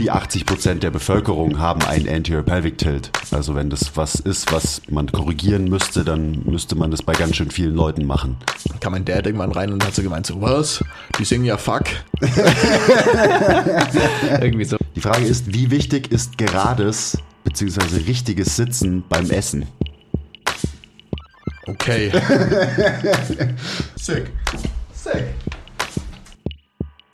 die 80 Prozent der Bevölkerung haben einen Anterior Pelvic Tilt. Also wenn das was ist, was man korrigieren müsste, dann müsste man das bei ganz schön vielen Leuten machen. Kam mein Dad irgendwann rein und hat so gemeint, so, was? Die singen ja fuck. Irgendwie so. Die Frage ist, wie wichtig ist gerades bzw. richtiges Sitzen beim Essen? Okay. Sick. Sick.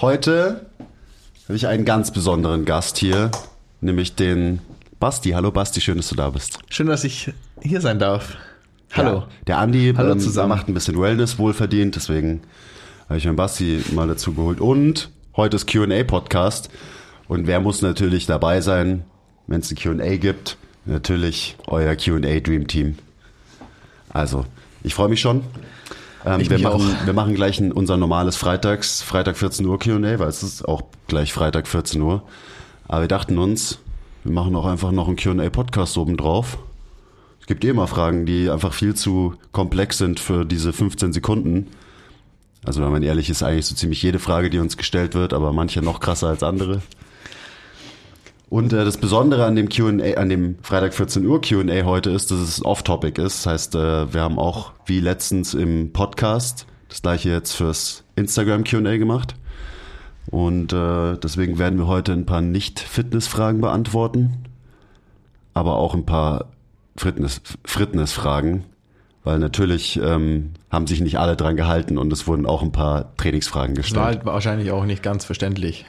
Heute habe ich einen ganz besonderen Gast hier, nämlich den Basti. Hallo Basti, schön, dass du da bist. Schön, dass ich hier sein darf. Hallo. Ja, der Andi Hallo ähm, zusammen. macht ein bisschen Wellness wohlverdient, deswegen habe ich meinen Basti mal dazu geholt. Und heute ist Q&A-Podcast. Und wer muss natürlich dabei sein, wenn es ein Q&A gibt? Natürlich euer Q&A Dream Team. Also, ich freue mich schon. Ähm, wir, machen, auch. wir machen gleich ein, unser normales Freitags, Freitag 14 Uhr Q&A, weil es ist auch gleich Freitag 14 Uhr. Aber wir dachten uns, wir machen auch einfach noch einen Q&A-Podcast oben drauf. Es gibt eh immer Fragen, die einfach viel zu komplex sind für diese 15 Sekunden. Also wenn man ehrlich ist, eigentlich so ziemlich jede Frage, die uns gestellt wird, aber manche noch krasser als andere. Und äh, das Besondere an dem Q&A, an dem Freitag 14 Uhr Q&A heute ist, dass es off-topic ist. Das heißt, äh, wir haben auch wie letztens im Podcast das gleiche jetzt fürs Instagram Q&A gemacht. Und äh, deswegen werden wir heute ein paar Nicht-Fitness-Fragen beantworten, aber auch ein paar Fitness- Fitness-Fragen, weil natürlich ähm, haben sich nicht alle dran gehalten und es wurden auch ein paar Trainingsfragen War gestellt. halt wahrscheinlich auch nicht ganz verständlich.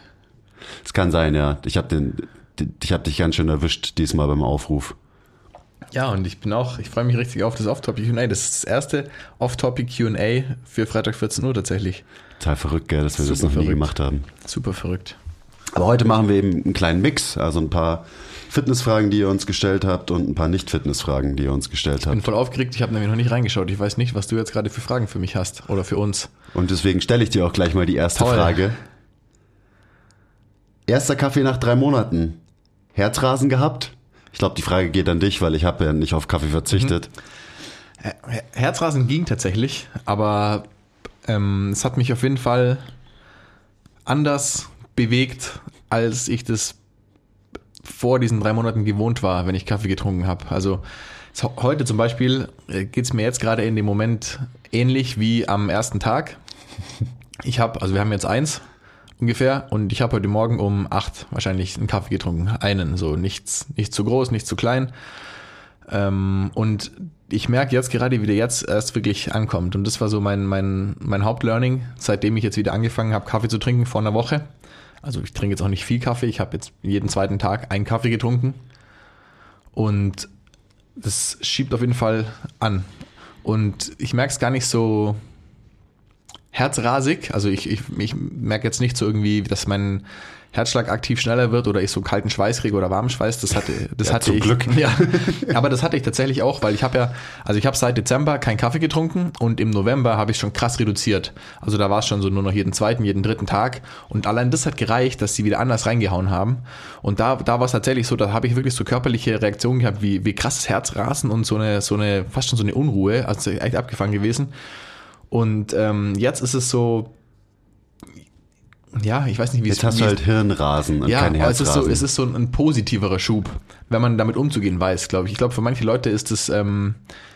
Es kann sein, ja. Ich habe den, ich habe dich ganz schön erwischt diesmal beim Aufruf. Ja, und ich bin auch, ich freue mich richtig auf das Off-Topic Q&A. Das ist das erste Off-Topic Q&A für Freitag 14 Uhr tatsächlich. Total verrückt, gell, dass wir das Super noch nie verrückt. gemacht haben. Super verrückt. Aber heute machen wir eben einen kleinen Mix, also ein paar Fitnessfragen, die ihr uns gestellt habt und ein paar Nicht-Fitnessfragen, die ihr uns gestellt Ich bin habt. voll aufgeregt, ich habe nämlich noch nicht reingeschaut. Ich weiß nicht, was du jetzt gerade für Fragen für mich hast oder für uns. Und deswegen stelle ich dir auch gleich mal die erste Toll. Frage. Erster Kaffee nach drei Monaten. Herzrasen gehabt? Ich glaube, die Frage geht an dich, weil ich habe ja nicht auf Kaffee verzichtet. Her- Herzrasen ging tatsächlich, aber ähm, es hat mich auf jeden Fall anders bewegt, als ich das vor diesen drei Monaten gewohnt war, wenn ich Kaffee getrunken habe. Also so- heute zum Beispiel geht es mir jetzt gerade in dem Moment ähnlich wie am ersten Tag. Ich habe, also wir haben jetzt eins ungefähr und ich habe heute Morgen um acht wahrscheinlich einen Kaffee getrunken. Einen, so nichts, nicht zu groß, nicht zu klein. Ähm, und ich merke jetzt gerade, wie der jetzt erst wirklich ankommt. Und das war so mein, mein, mein Hauptlearning, seitdem ich jetzt wieder angefangen habe, Kaffee zu trinken vor einer Woche. Also ich trinke jetzt auch nicht viel Kaffee. Ich habe jetzt jeden zweiten Tag einen Kaffee getrunken. Und das schiebt auf jeden Fall an. Und ich merke es gar nicht so herzrasig. Also ich, ich, ich merke jetzt nicht so irgendwie, dass mein Herzschlag aktiv schneller wird oder ich so kalten Schweiß kriege oder warmen Schweiß. Das hatte, das Ja, hatte zum ich. Glück. Ja, aber das hatte ich tatsächlich auch, weil ich habe ja, also ich habe seit Dezember keinen Kaffee getrunken und im November habe ich schon krass reduziert. Also da war es schon so nur noch jeden zweiten, jeden dritten Tag und allein das hat gereicht, dass sie wieder anders reingehauen haben. Und da, da war es tatsächlich so, da habe ich wirklich so körperliche Reaktionen gehabt, wie, wie krasses Herzrasen und so eine, so eine, fast schon so eine Unruhe, also echt abgefangen gewesen. Und ähm, jetzt ist es so, ja, ich weiß nicht, wie Jetzt es hast du halt Hirnrasen und ja, kein aber es ist, Herzrasen. so, es ist so ein, ein positiverer Schub, wenn man damit umzugehen weiß, glaube ich. Ich glaube, für manche Leute ist es ähm,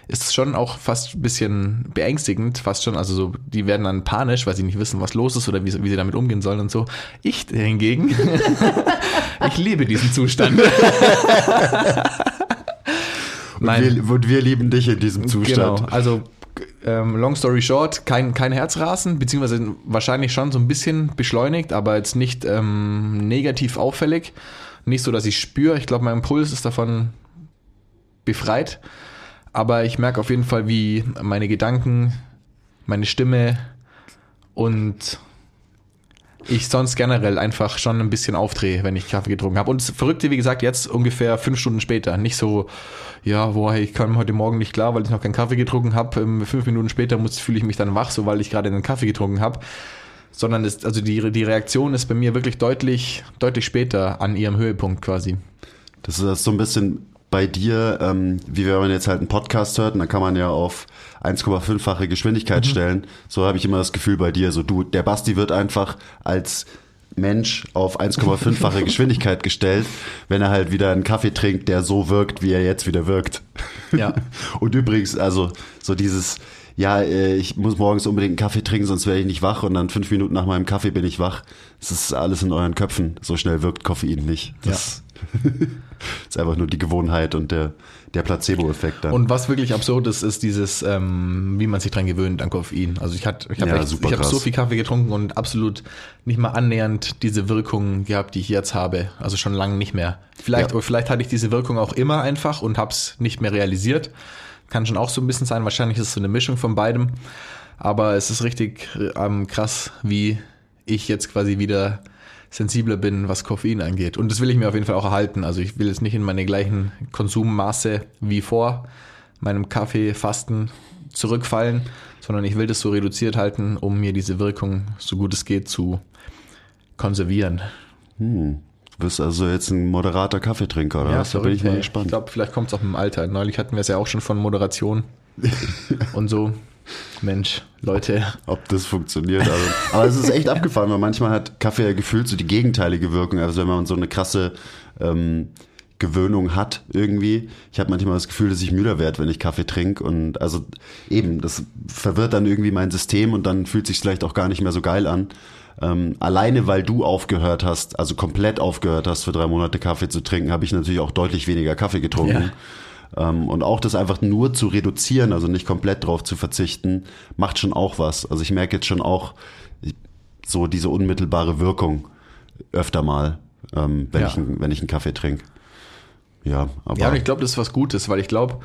ist es schon auch fast ein bisschen beängstigend, fast schon. Also so, die werden dann panisch, weil sie nicht wissen, was los ist oder wie, wie sie damit umgehen sollen und so. Ich hingegen, ich liebe diesen Zustand. und, wir, und wir lieben dich in diesem Zustand. Genau, also ähm, long story short, kein, kein Herzrasen, beziehungsweise wahrscheinlich schon so ein bisschen beschleunigt, aber jetzt nicht ähm, negativ auffällig. Nicht so, dass ich spüre. Ich glaube, mein Puls ist davon befreit. Aber ich merke auf jeden Fall, wie meine Gedanken, meine Stimme und ich sonst generell einfach schon ein bisschen aufdrehe, wenn ich Kaffee getrunken habe. Und das Verrückte, wie gesagt, jetzt ungefähr fünf Stunden später. Nicht so, ja, boah, ich kam heute Morgen nicht klar, weil ich noch keinen Kaffee getrunken habe. Ähm, fünf Minuten später fühle ich mich dann wach, so weil ich gerade einen Kaffee getrunken habe. Sondern es, also die, die Reaktion ist bei mir wirklich deutlich, deutlich später an ihrem Höhepunkt quasi. Das ist so ein bisschen bei dir, ähm, wie wenn man jetzt halt einen Podcast hört, und dann kann man ja auf 1,5-fache Geschwindigkeit Mhm. stellen. So habe ich immer das Gefühl bei dir. So du, der Basti wird einfach als Mensch auf 1,5-fache Geschwindigkeit gestellt, wenn er halt wieder einen Kaffee trinkt, der so wirkt, wie er jetzt wieder wirkt. Ja. Und übrigens, also so dieses, ja, äh, ich muss morgens unbedingt einen Kaffee trinken, sonst werde ich nicht wach und dann fünf Minuten nach meinem Kaffee bin ich wach. Das ist alles in euren Köpfen. So schnell wirkt Koffein nicht. Das ist einfach nur die Gewohnheit und der, der Placebo-Effekt dann. Und was wirklich absurd ist, ist dieses, ähm, wie man sich dran gewöhnt an Koffein. Also ich hatte, ich habe Ja, krass. so viel Kaffee getrunken und absolut nicht mal annähernd diese Wirkung gehabt, die ich jetzt habe. Also schon lange nicht mehr. Vielleicht, Ja. vielleicht hatte ich diese Wirkung auch immer einfach und habe es nicht mehr realisiert. Kann schon auch so ein bisschen sein. Wahrscheinlich ist es so eine Mischung von beidem. Aber es ist richtig ähm, krass, wie ich jetzt quasi wieder sensibler bin, was Koffein angeht. Und das will ich mir auf jeden Fall auch erhalten. Also ich will jetzt nicht in meine gleichen Konsummaße wie vor meinem Kaffeefasten zurückfallen, sondern ich will das so reduziert halten, um mir diese Wirkung, so gut es geht, zu konservieren. Du bist also jetzt ein moderater Kaffeetrinker, oder? was? da bin ich mal gespannt. Ich glaube, vielleicht kommt es auch im Alter. Neulich hatten wir es ja auch schon von Moderation und so. Mensch, Leute, ob das funktioniert. Also. Aber es ist echt abgefahren, weil manchmal hat Kaffee ja gefühlt so die gegenteilige Wirkung. Also wenn man so eine krasse ähm, Gewöhnung hat irgendwie. Ich habe manchmal das Gefühl, dass ich müder werde, wenn ich Kaffee trinke. Und also eben, das verwirrt dann irgendwie mein System und dann fühlt sich vielleicht auch gar nicht mehr so geil an. Ähm, alleine weil du aufgehört hast, also komplett aufgehört hast, für drei Monate Kaffee zu trinken, habe ich natürlich auch deutlich weniger Kaffee getrunken. Ähm, und auch das einfach nur zu reduzieren, also nicht komplett drauf zu verzichten, macht schon auch was. Also ich merke jetzt schon auch so diese unmittelbare Wirkung öfter mal, ähm, wenn, Ja. ich, einen- wenn ich einen Kaffee trinke. Ja, aber Ja, und ich glaube, das ist was Gutes, weil ich glaube,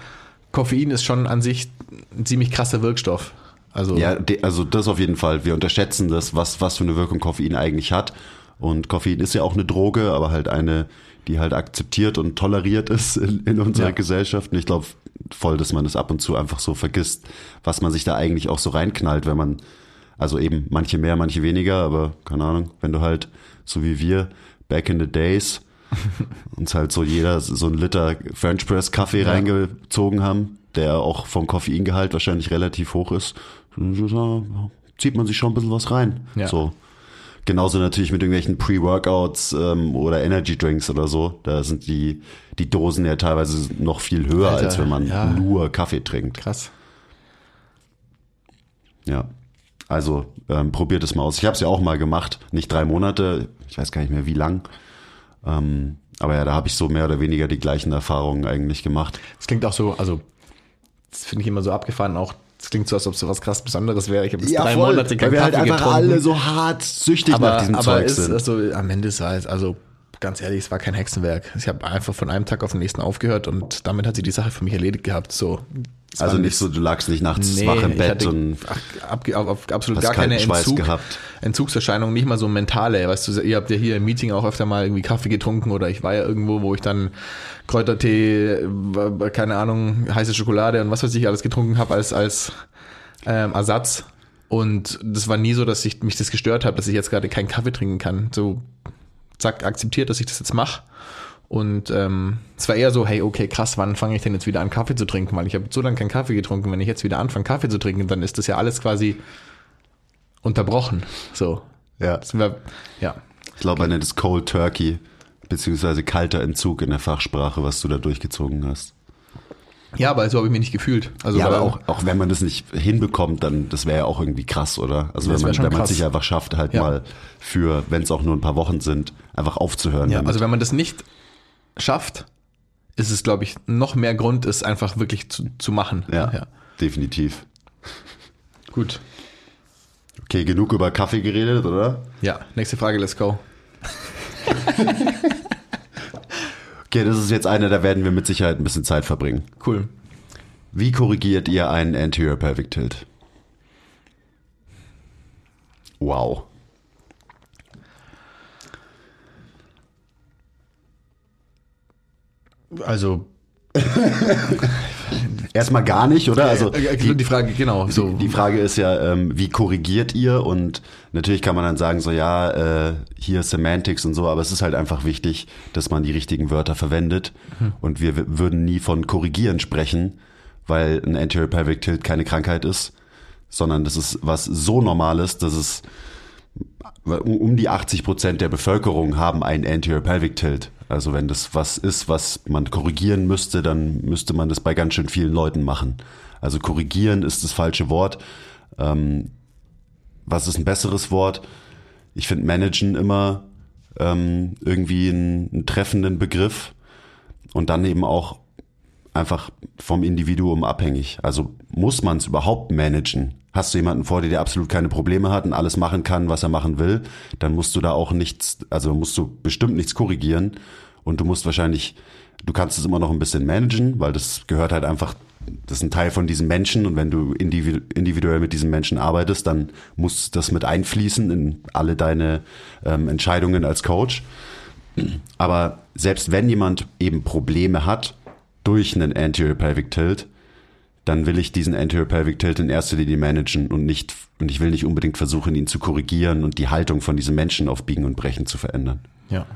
Koffein ist schon an sich ein ziemlich krasser Wirkstoff. Also Ja, also das auf jeden Fall. Wir unterschätzen das, was, was für eine Wirkung Koffein eigentlich hat. Und Koffein ist ja auch eine Droge, aber halt eine, die halt akzeptiert und toleriert ist in, in unserer Ja. Gesellschaft. Und ich glaube voll, dass man das ab und zu einfach so vergisst, was man sich da eigentlich auch so reinknallt, wenn man, also eben manche mehr, manche weniger, aber keine Ahnung, wenn du halt, so wie wir, back in the days, uns halt so jeder so ein Liter French Press Kaffee Ja. reingezogen haben, der auch vom Koffeingehalt wahrscheinlich relativ hoch ist, zieht man sich schon ein bisschen was rein. Ja. So. Genauso natürlich mit irgendwelchen Pre-Workouts ähm, oder Energy Drinks oder so. Da sind die, die Dosen ja teilweise noch viel höher, Alter, als wenn man ja. nur Kaffee trinkt. krass. Ja. Also ähm, probiert es mal aus. Ich habe es ja auch mal gemacht. Nicht drei Monate, ich weiß gar nicht mehr wie lang. Ähm, aber ja, da habe ich so mehr oder weniger die gleichen Erfahrungen eigentlich gemacht. Das klingt auch so, also das finde ich immer so abgefahren, auch das klingt so, als ob es so was krass Besonderes wäre. Ich habe jetzt drei Monate weil keinen wir Kaffee halt einfach getrunken. alle so hart süchtig nach aber diesem aber Zeug ist, sind. also am Ende ist es also ganz ehrlich, es war kein Hexenwerk. Ich habe einfach von einem Tag auf den nächsten aufgehört und damit hat sich die Sache für mich erledigt gehabt. So, also nicht so, du lagst nicht nachts Nee, wach im Bett und ach, ab, auf, absolut gar keine Entzug, gehabt. Entzugserscheinung, nicht mal so mentale. Weißt du, ihr habt ja hier im Meeting auch öfter mal irgendwie Kaffee getrunken oder ich war ja irgendwo, wo ich dann Kräutertee, keine Ahnung, heiße Schokolade und was weiß ich alles getrunken habe als, als ähm, Ersatz. Und das war nie so, dass ich mich das gestört habe, dass ich jetzt gerade keinen Kaffee trinken kann. So, zack, akzeptiert, dass ich das jetzt mache. Und ähm, es war eher so, hey, okay, krass, wann fange ich denn jetzt wieder an, Kaffee zu trinken? Weil ich habe so lange keinen Kaffee getrunken. Wenn ich jetzt wieder anfange, Kaffee zu trinken, dann ist das ja alles quasi unterbrochen. So. Ja. Das wär, ja. Ich glaube, man nennt es Cold Turkey, beziehungsweise kalter Entzug in der Fachsprache, was du da durchgezogen hast. Ja, aber so habe ich mich nicht gefühlt. Also ja, aber auch, auch wenn man das nicht hinbekommt, dann das wäre ja auch irgendwie krass, oder? Also wenn man, wenn man krass. sich einfach schafft, halt Ja. mal für, wenn es auch nur ein paar Wochen sind, einfach aufzuhören. Ja, damit. also wenn man das nicht schafft, ist es, glaube ich, noch mehr Grund, es einfach wirklich zu, zu machen. ja, definitiv. Gut. Okay, genug über Kaffee geredet, oder? Ja, nächste Frage, let's go. Okay, das ist jetzt eine, da werden wir mit Sicherheit ein bisschen Zeit verbringen. Cool. Wie korrigiert ihr einen Anterior Pelvic Tilt? Wow. Also, Erstmal gar nicht, oder? Also die, die Frage, genau. So. Die Frage ist ja, ähm, wie korrigiert ihr? Und natürlich kann man dann sagen, so ja, äh, hier Semantics und so, aber es ist halt einfach wichtig, dass man die richtigen Wörter verwendet. Und wir würden nie von korrigieren sprechen, weil ein Anterior Pelvic Tilt keine Krankheit ist, sondern das ist was so Normales, dass es um um die 80 Prozent der Bevölkerung haben einen Anterior Pelvic Tilt. Also wenn das was ist, was man korrigieren müsste, dann müsste man das bei ganz schön vielen Leuten machen. Also korrigieren ist das falsche Wort. Ähm, was ist ein besseres Wort? Ich finde managen immer ähm, irgendwie einen, einen treffenden Begriff und dann eben auch einfach vom Individuum abhängig. Also muss man es überhaupt managen? Hast du jemanden vor dir, der absolut keine Probleme hat und alles machen kann, was er machen will, dann musst du da auch nichts, also musst du bestimmt nichts korrigieren und du musst wahrscheinlich, du kannst es immer noch ein bisschen managen, weil das gehört halt einfach, das ist ein Teil von diesem Menschen und wenn du individu individuell mit diesem Menschen arbeitest, dann muss das mit einfließen in alle deine ähm, Entscheidungen als Coach. Aber selbst wenn jemand eben Probleme hat durch einen Anterior Pelvic Tilt, dann will ich diesen Anterior Pelvic Tilt in erster Linie managen und nicht, und ich will nicht unbedingt versuchen, ihn zu korrigieren und die Haltung von diesem Menschen auf Biegen und Brechen zu verändern. Ja.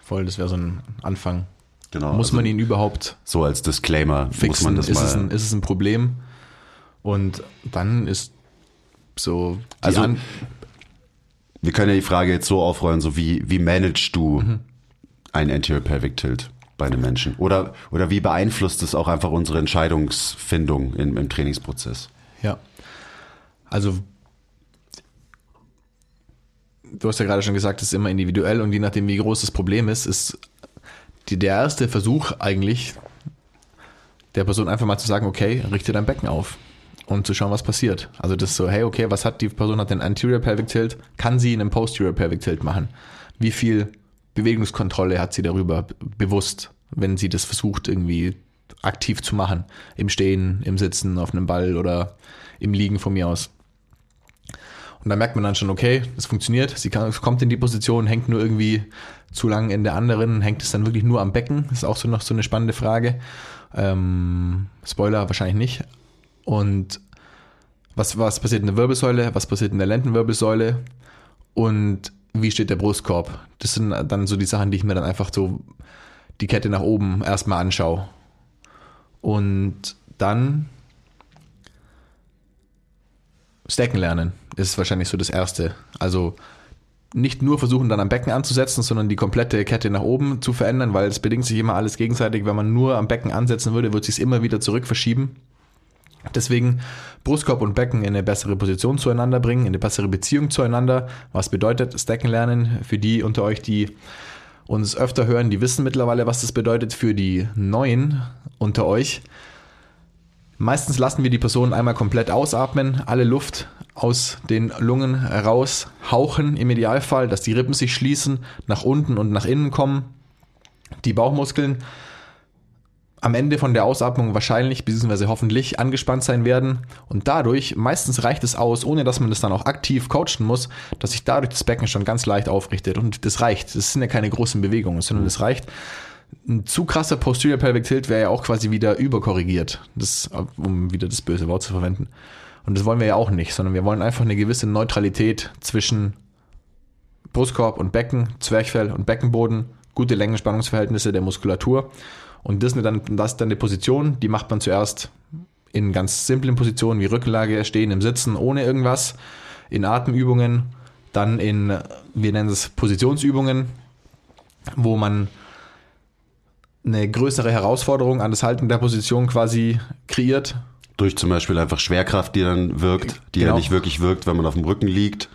Voll, das wäre so ein Anfang. Genau. Muss also man ihn überhaupt so als Disclaimer muss fixen? man das ist, mal. es ein, ist es ein Problem? Und dann ist so Also, An wir können ja die Frage jetzt so aufrollen, so wie, wie managst du Mhm. einen Anterior Pelvic Tilt bei einem Menschen? Oder, oder wie beeinflusst es auch einfach unsere Entscheidungsfindung im, im Trainingsprozess? Ja. Also, du hast ja gerade schon gesagt, es ist immer individuell und je nachdem, wie groß das Problem ist, ist die, der erste Versuch eigentlich, der Person einfach mal zu sagen, okay, richte dein Becken auf und zu schauen, was passiert. Also das ist so, hey, okay, was hat die Person, hat den Anterior Pelvic Tilt, kann sie einen Posterior Pelvic Tilt machen? Wie viel Bewegungskontrolle hat sie darüber bewusst, wenn sie das versucht, irgendwie aktiv zu machen? Im Stehen, im Sitzen, auf einem Ball oder im Liegen von mir aus. Und da merkt man dann schon, okay, das funktioniert. Sie kann, kommt in die Position, hängt nur irgendwie zu lang in der anderen, hängt es dann wirklich nur am Becken? Das ist auch so noch so eine spannende Frage. Ähm, Spoiler, wahrscheinlich nicht. Und was, was passiert in der Wirbelsäule? Was passiert in der Lendenwirbelsäule? Und wie steht der Brustkorb? Das sind dann so die Sachen, die ich mir dann einfach so die Kette nach oben erstmal anschaue. Und dann Stacken lernen ist wahrscheinlich so das Erste. Also nicht nur versuchen, dann am Becken anzusetzen, sondern die komplette Kette nach oben zu verändern, weil es bedingt sich immer alles gegenseitig. Wenn man nur am Becken ansetzen würde, wird sich immer wieder zurück verschieben. Deswegen Brustkorb und Becken in eine bessere Position zueinander bringen, in eine bessere Beziehung zueinander. Was bedeutet Stacken lernen? Für die unter euch, die uns öfter hören, die wissen mittlerweile, was das bedeutet. Für die Neuen unter euch, Meistens lassen wir die Person einmal komplett ausatmen, alle Luft aus den Lungen raushauchen im Idealfall, dass die Rippen sich schließen, nach unten und nach innen kommen. Die Bauchmuskeln am Ende von der Ausatmung wahrscheinlich bzw. hoffentlich angespannt sein werden und dadurch, meistens reicht es aus, ohne dass man das dann auch aktiv coachen muss, dass sich dadurch das Becken schon ganz leicht aufrichtet und das reicht. Das sind ja keine großen Bewegungen, sondern das reicht ein zu krasser Posterior Pelvic Tilt wäre ja auch quasi wieder überkorrigiert, das, um wieder das böse Wort zu verwenden. Und das wollen wir ja auch nicht, sondern wir wollen einfach eine gewisse Neutralität zwischen Brustkorb und Becken, Zwerchfell und Beckenboden, gute Längenspannungsverhältnisse der Muskulatur. Und das ist dann, das ist dann eine Position, die macht man zuerst in ganz simplen Positionen wie Rückenlage, Stehen im Sitzen, ohne irgendwas, in Atemübungen, dann in, wir nennen es Positionsübungen, wo man eine größere Herausforderung an das Halten der Position quasi kreiert. Durch zum Beispiel einfach Schwerkraft, die dann wirkt, die Genau. ja nicht wirklich wirkt, wenn man auf dem Rücken liegt.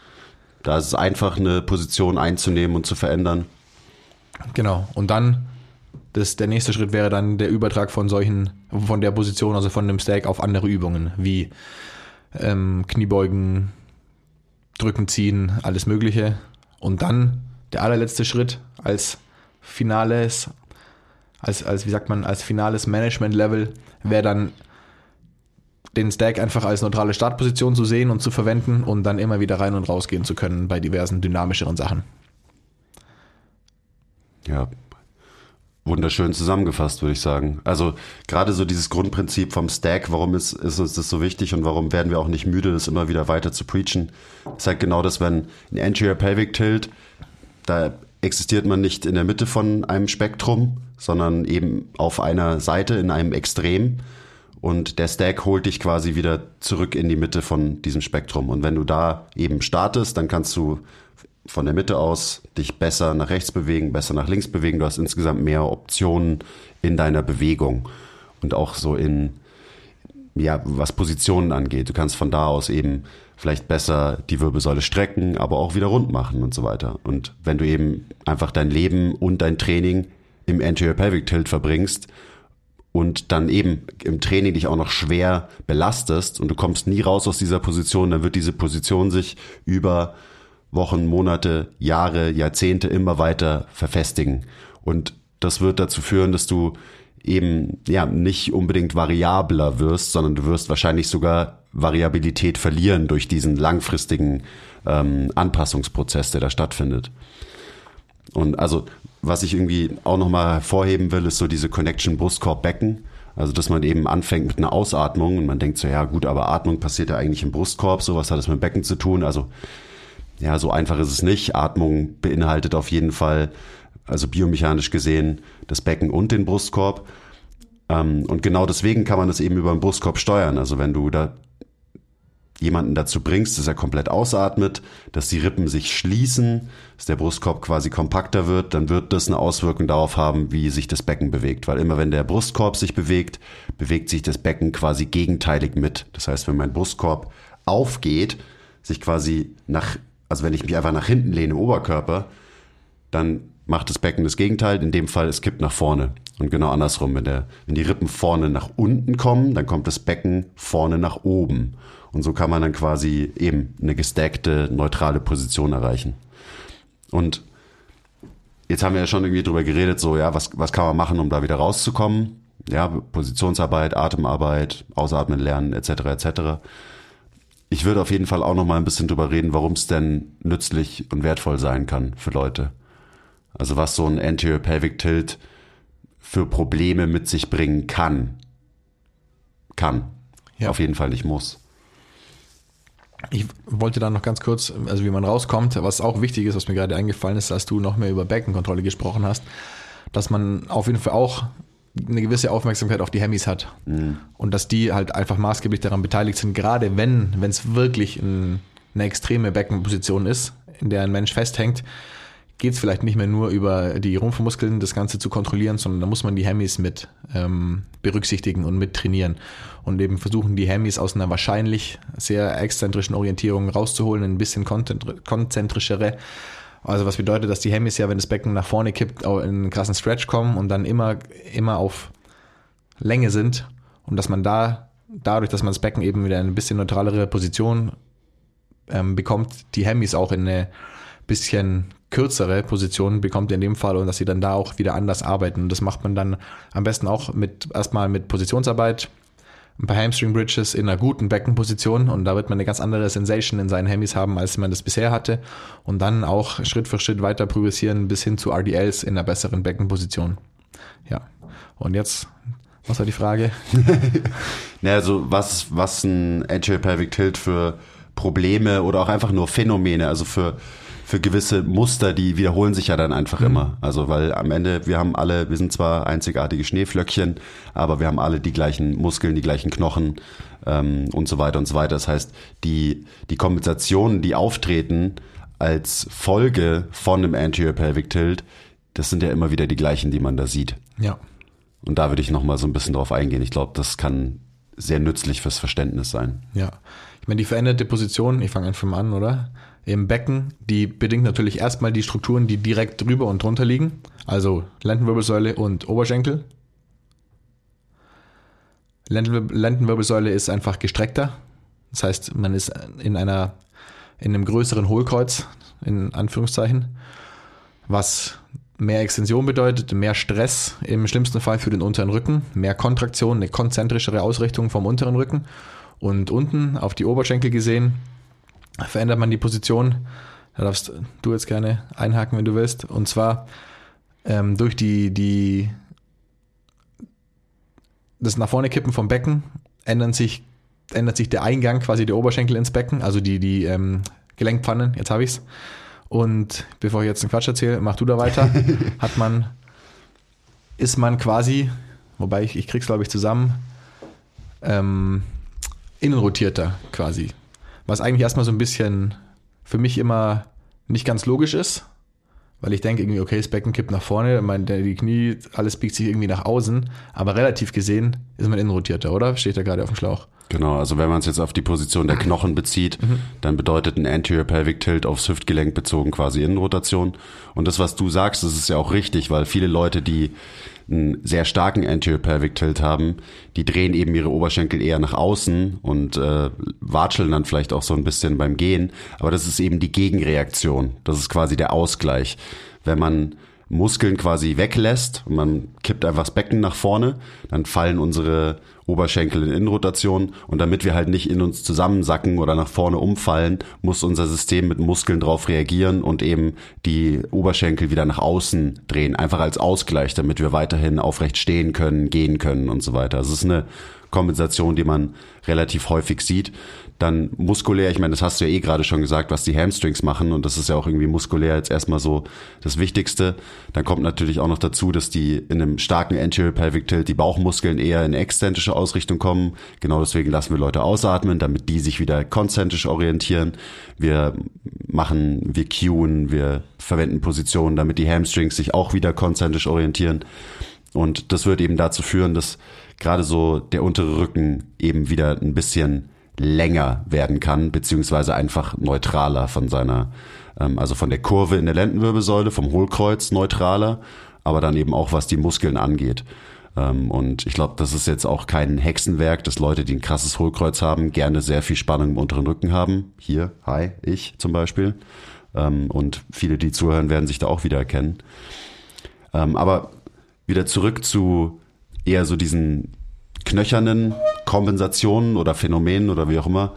Da ist es einfach, eine Position einzunehmen und zu verändern. Genau. Und dann das, der nächste Schritt wäre dann der Übertrag von solchen, von der Position, also von dem Stack auf andere Übungen, wie ähm, Kniebeugen, Drücken, Ziehen, alles Mögliche. Und dann der allerletzte Schritt als finales, als, als wie sagt man, als finales Management-Level wäre dann den Stack einfach als neutrale Startposition zu sehen und zu verwenden und dann immer wieder rein und rausgehen zu können bei diversen dynamischeren Sachen. Ja, wunderschön zusammengefasst, würde ich sagen. Also gerade so dieses Grundprinzip vom Stack, warum ist, ist uns das so wichtig und warum werden wir auch nicht müde, das immer wieder weiter zu preachen, ist halt genau das, wenn ein Anterior Pelvic Tilt, da existiert man nicht in der Mitte von einem Spektrum, sondern eben auf einer Seite in einem Extrem. Und der Stack holt dich quasi wieder zurück in die Mitte von diesem Spektrum. Und wenn du da eben startest, dann kannst du von der Mitte aus dich besser nach rechts bewegen, besser nach links bewegen. Du hast insgesamt mehr Optionen in deiner Bewegung und auch so in, ja, was Positionen angeht. Du kannst von da aus eben vielleicht besser die Wirbelsäule strecken, aber auch wieder rund machen und so weiter. Und wenn du eben einfach dein Leben und dein Training im Anterior Pelvic Tilt verbringst und dann eben im Training dich auch noch schwer belastest und du kommst nie raus aus dieser Position, dann wird diese Position sich über Wochen, Monate, Jahre, Jahrzehnte immer weiter verfestigen. Und das wird dazu führen, dass du eben ja nicht unbedingt variabler wirst, sondern du wirst wahrscheinlich sogar Variabilität verlieren durch diesen langfristigen ähm, Anpassungsprozess, der da stattfindet. Und also was ich irgendwie auch nochmal hervorheben will, ist so diese Connection Brustkorb-Becken. Also, dass man eben anfängt mit einer Ausatmung und man denkt so, ja gut, aber Atmung passiert ja eigentlich im Brustkorb, so was hat das mit dem Becken zu tun? Also, ja, so einfach ist es nicht. Atmung beinhaltet auf jeden Fall, also biomechanisch gesehen, das Becken und den Brustkorb. Ähm, und genau deswegen kann man das eben über den Brustkorb steuern. Also wenn du da jemanden dazu bringst, dass er komplett ausatmet, dass die Rippen sich schließen, dass der Brustkorb quasi kompakter wird, dann wird das eine Auswirkung darauf haben, wie sich das Becken bewegt. Weil immer wenn der Brustkorb sich bewegt, bewegt sich das Becken quasi gegenteilig mit. Das heißt, wenn mein Brustkorb aufgeht, sich quasi nach, also wenn ich mich einfach nach hinten lehne im Oberkörper, dann macht das Becken das Gegenteil. In dem Fall, es kippt nach vorne. Und genau andersrum, wenn, der, wenn die Rippen vorne nach unten kommen, dann kommt das Becken vorne nach oben. Und so kann man dann quasi eben eine gestackte, neutrale Position erreichen. Und jetzt haben wir ja schon irgendwie drüber geredet, so, ja, was, was kann man machen, um da wieder rauszukommen? Ja, Positionsarbeit, Atemarbeit, Ausatmen lernen, etc., etc. Ich würde auf jeden Fall auch noch mal ein bisschen drüber reden, warum es denn nützlich und wertvoll sein kann für Leute. Also was so ein Anterior Pelvic Tilt für Probleme mit sich bringen kann. Kann. Ja. Auf jeden Fall nicht muss. Ich wollte da noch ganz kurz, also wie man rauskommt, was auch wichtig ist, was mir gerade eingefallen ist, als du noch mehr über Beckenkontrolle gesprochen hast, dass man auf jeden Fall auch eine gewisse Aufmerksamkeit auf die Hemis hat. Und dass die halt einfach maßgeblich daran beteiligt sind, gerade wenn, wenn es wirklich ein, eine extreme Beckenposition ist, in der ein Mensch festhängt, geht es vielleicht nicht mehr nur über die Rumpfmuskeln, das Ganze zu kontrollieren, sondern da muss man die Hemis mit ähm, berücksichtigen und mit trainieren. Und eben versuchen, die Hemis aus einer wahrscheinlich sehr exzentrischen Orientierung rauszuholen, ein bisschen konzentrischere. Also was bedeutet, dass die Hemis ja, wenn das Becken nach vorne kippt, auch in einen krassen Stretch kommen und dann immer, immer auf Länge sind. Und dass man da, dadurch, dass man das Becken eben wieder in eine bisschen neutralere Position ähm, bekommt, die Hemis auch in eine bisschen kürzere Position bekommt in dem Fall und dass sie dann da auch wieder anders arbeiten. Und das macht man dann am besten auch mit erstmal mit Positionsarbeit, ein paar Hamstring Bridges in einer guten Beckenposition und da wird man eine ganz andere Sensation in seinen Hemis haben, als man das bisher hatte und dann auch Schritt für Schritt weiter progressieren bis hin zu RDLs in einer besseren Beckenposition. Ja. Und jetzt was war die Frage? naja, also was, was ein Anterior Pelvic Tilt für Probleme oder auch einfach nur Phänomene, also für für gewisse Muster, die wiederholen sich ja dann einfach mhm. immer. Also weil am Ende, wir haben alle, wir sind zwar einzigartige Schneeflöckchen, aber wir haben alle die gleichen Muskeln, die gleichen Knochen ähm, und so weiter und so weiter. Das heißt, die, die Kompensationen, die auftreten als Folge von einem Anterior Pelvic Tilt, das sind ja immer wieder die gleichen, die man da sieht. Ja. Und da würde ich nochmal so ein bisschen drauf eingehen. Ich glaube, das kann sehr nützlich fürs Verständnis sein. Ja. Ich meine, die veränderte Position, ich fange einfach mal an, oder? Im Becken, die bedingt natürlich erstmal die Strukturen, die direkt drüber und drunter liegen, also Lendenwirbelsäule und Oberschenkel. Lendenwir- Lendenwirbelsäule ist einfach gestreckter. Das heißt, man ist in einer in einem größeren Hohlkreuz, in Anführungszeichen, was mehr Extension bedeutet, mehr Stress im schlimmsten Fall für den unteren Rücken, mehr Kontraktion, eine konzentrischere Ausrichtung vom unteren Rücken. Und unten auf die Oberschenkel gesehen, verändert man die Position. Da darfst du jetzt gerne einhaken, wenn du willst. Und zwar ähm, durch die, die das nach vorne kippen vom Becken ändern sich, ändert sich der Eingang quasi der Oberschenkel ins Becken, also die, die ähm, Gelenkpfannen, jetzt habe ich's. Und bevor ich jetzt einen Quatsch erzähle, mach du da weiter, hat man, ist man quasi, wobei ich, ich krieg's glaube ich zusammen, ähm, innenrotierter quasi. Was eigentlich erstmal so ein bisschen für mich immer nicht ganz logisch ist, weil ich denke irgendwie, okay, das Becken kippt nach vorne, mein, die Knie, alles biegt sich irgendwie nach außen, aber relativ gesehen ist man innenrotierter, oder? Steht da gerade auf dem Schlauch. Genau, also wenn man es jetzt auf die Position der Knochen bezieht, dann bedeutet ein Anterior Pelvic Tilt aufs Hüftgelenk bezogen quasi Innenrotation. Und das, was du sagst, das ist ja auch richtig, weil viele Leute, die einen sehr starken Anterior Pelvic Tilt haben, die drehen eben ihre Oberschenkel eher nach außen und äh, watscheln dann vielleicht auch so ein bisschen beim Gehen. Aber das ist eben die Gegenreaktion. Das ist quasi der Ausgleich. Wenn man Muskeln quasi weglässt und man kippt einfach das Becken nach vorne, dann fallen unsere Oberschenkel in Innenrotation und damit wir halt nicht in uns zusammensacken oder nach vorne umfallen, muss unser System mit Muskeln drauf reagieren und eben die Oberschenkel wieder nach außen drehen, einfach als Ausgleich, damit wir weiterhin aufrecht stehen können, gehen können und so weiter. Das ist eine Kompensation, die man relativ häufig sieht. Dann muskulär, ich meine, das hast du ja eh gerade schon gesagt, was die Hamstrings machen und das ist ja auch irgendwie muskulär jetzt erstmal so das Wichtigste. Dann kommt natürlich auch noch dazu, dass die in einem starken Anterior Pelvic Tilt die Bauchmuskeln eher in exzentrische Ausrichtung kommen. Genau deswegen lassen wir Leute ausatmen, damit die sich wieder konzentrisch orientieren. Wir machen, wir cueen, wir verwenden Positionen, damit die Hamstrings sich auch wieder konzentrisch orientieren. Und das wird eben dazu führen, dass gerade so der untere Rücken eben wieder ein bisschen länger werden kann, beziehungsweise einfach neutraler von seiner, ähm, also von der Kurve in der Lendenwirbelsäule, vom Hohlkreuz neutraler, aber dann eben auch was die Muskeln angeht. Ähm, und ich glaube, das ist jetzt auch kein Hexenwerk, dass Leute, die ein krasses Hohlkreuz haben, gerne sehr viel Spannung im unteren Rücken haben. Hier, hi, ich zum Beispiel. Ähm, und viele, die zuhören, werden sich da auch wiedererkennen. Ähm, aber wieder zurück zu eher so diesen knöchernen Kompensationen oder Phänomenen oder wie auch immer.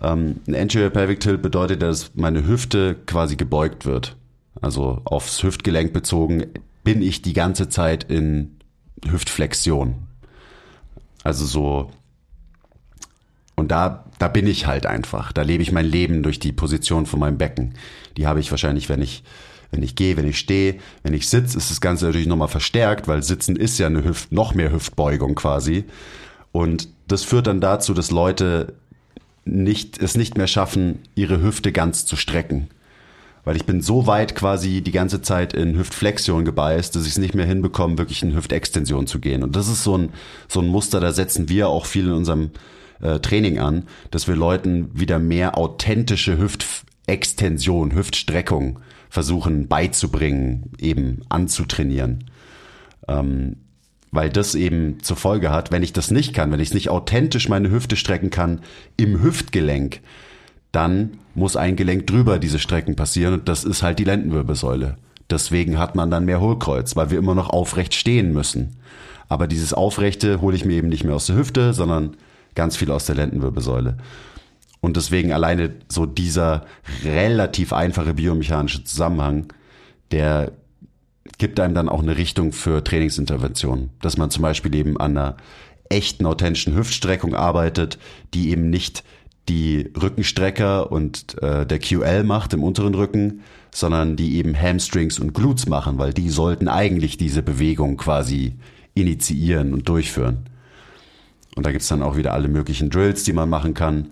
Ähm, ein Anterior Pelvic Tilt bedeutet, dass meine Hüfte quasi gebeugt wird. Also aufs Hüftgelenk bezogen bin ich die ganze Zeit in Hüftflexion. Also so und da, da bin ich halt einfach. Da lebe ich mein Leben durch die Position von meinem Becken. Die habe ich wahrscheinlich, wenn ich, wenn ich gehe, wenn ich stehe, wenn ich sitze, ist das Ganze natürlich nochmal verstärkt, weil Sitzen ist ja eine Hüft, noch mehr Hüftbeugung quasi. Und das führt dann dazu, dass Leute nicht, es nicht mehr schaffen, ihre Hüfte ganz zu strecken. Weil ich bin so weit quasi die ganze Zeit in Hüftflexion gebeißt, dass ich es nicht mehr hinbekomme, wirklich in Hüftextension zu gehen. Und das ist so ein, so ein Muster, da setzen wir auch viel in unserem äh, Training an, dass wir Leuten wieder mehr authentische Hüftextension, Hüftstreckung versuchen beizubringen, eben anzutrainieren. Ähm, weil das eben zur Folge hat, wenn ich das nicht kann, wenn ich es nicht authentisch meine Hüfte strecken kann im Hüftgelenk, dann muss ein Gelenk drüber diese Strecken passieren und das ist halt die Lendenwirbelsäule. Deswegen hat man dann mehr Hohlkreuz, weil wir immer noch aufrecht stehen müssen. Aber dieses Aufrechte hole ich mir eben nicht mehr aus der Hüfte, sondern ganz viel aus der Lendenwirbelsäule. Und deswegen alleine so dieser relativ einfache biomechanische Zusammenhang, der gibt einem dann auch eine Richtung für Trainingsinterventionen. Dass man zum Beispiel eben an einer echten, authentischen Hüftstreckung arbeitet, die eben nicht die Rückenstrecker und äh, der QL macht im unteren Rücken, sondern die eben Hamstrings und Glutes machen, weil die sollten eigentlich diese Bewegung quasi initiieren und durchführen. Und da gibt's dann auch wieder alle möglichen Drills, die man machen kann.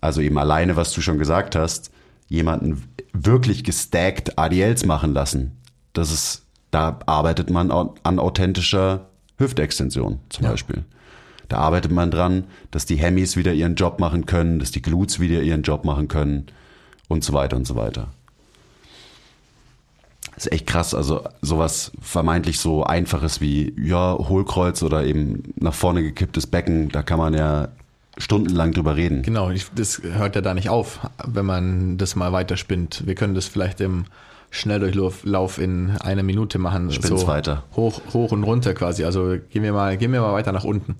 Also eben alleine, was du schon gesagt hast, jemanden wirklich gestackt ADLs machen lassen. Das ist, da arbeitet man an authentischer Hüftextension zum Ja. Beispiel. Da arbeitet man dran, dass die Hemis wieder ihren Job machen können, dass die Glutes wieder ihren Job machen können und so weiter und so weiter. Das ist echt krass, also sowas vermeintlich so einfaches wie, ja, Hohlkreuz oder eben nach vorne gekipptes Becken, da kann man ja stundenlang drüber reden. Genau, ich, das hört ja da nicht auf, wenn man das mal weiterspinnt. Wir können das vielleicht im Schnelldurchlauf in einer Minute machen. Spinn's weiter. Hoch, hoch und runter quasi. Also gehen wir mal, gehen wir mal weiter nach unten.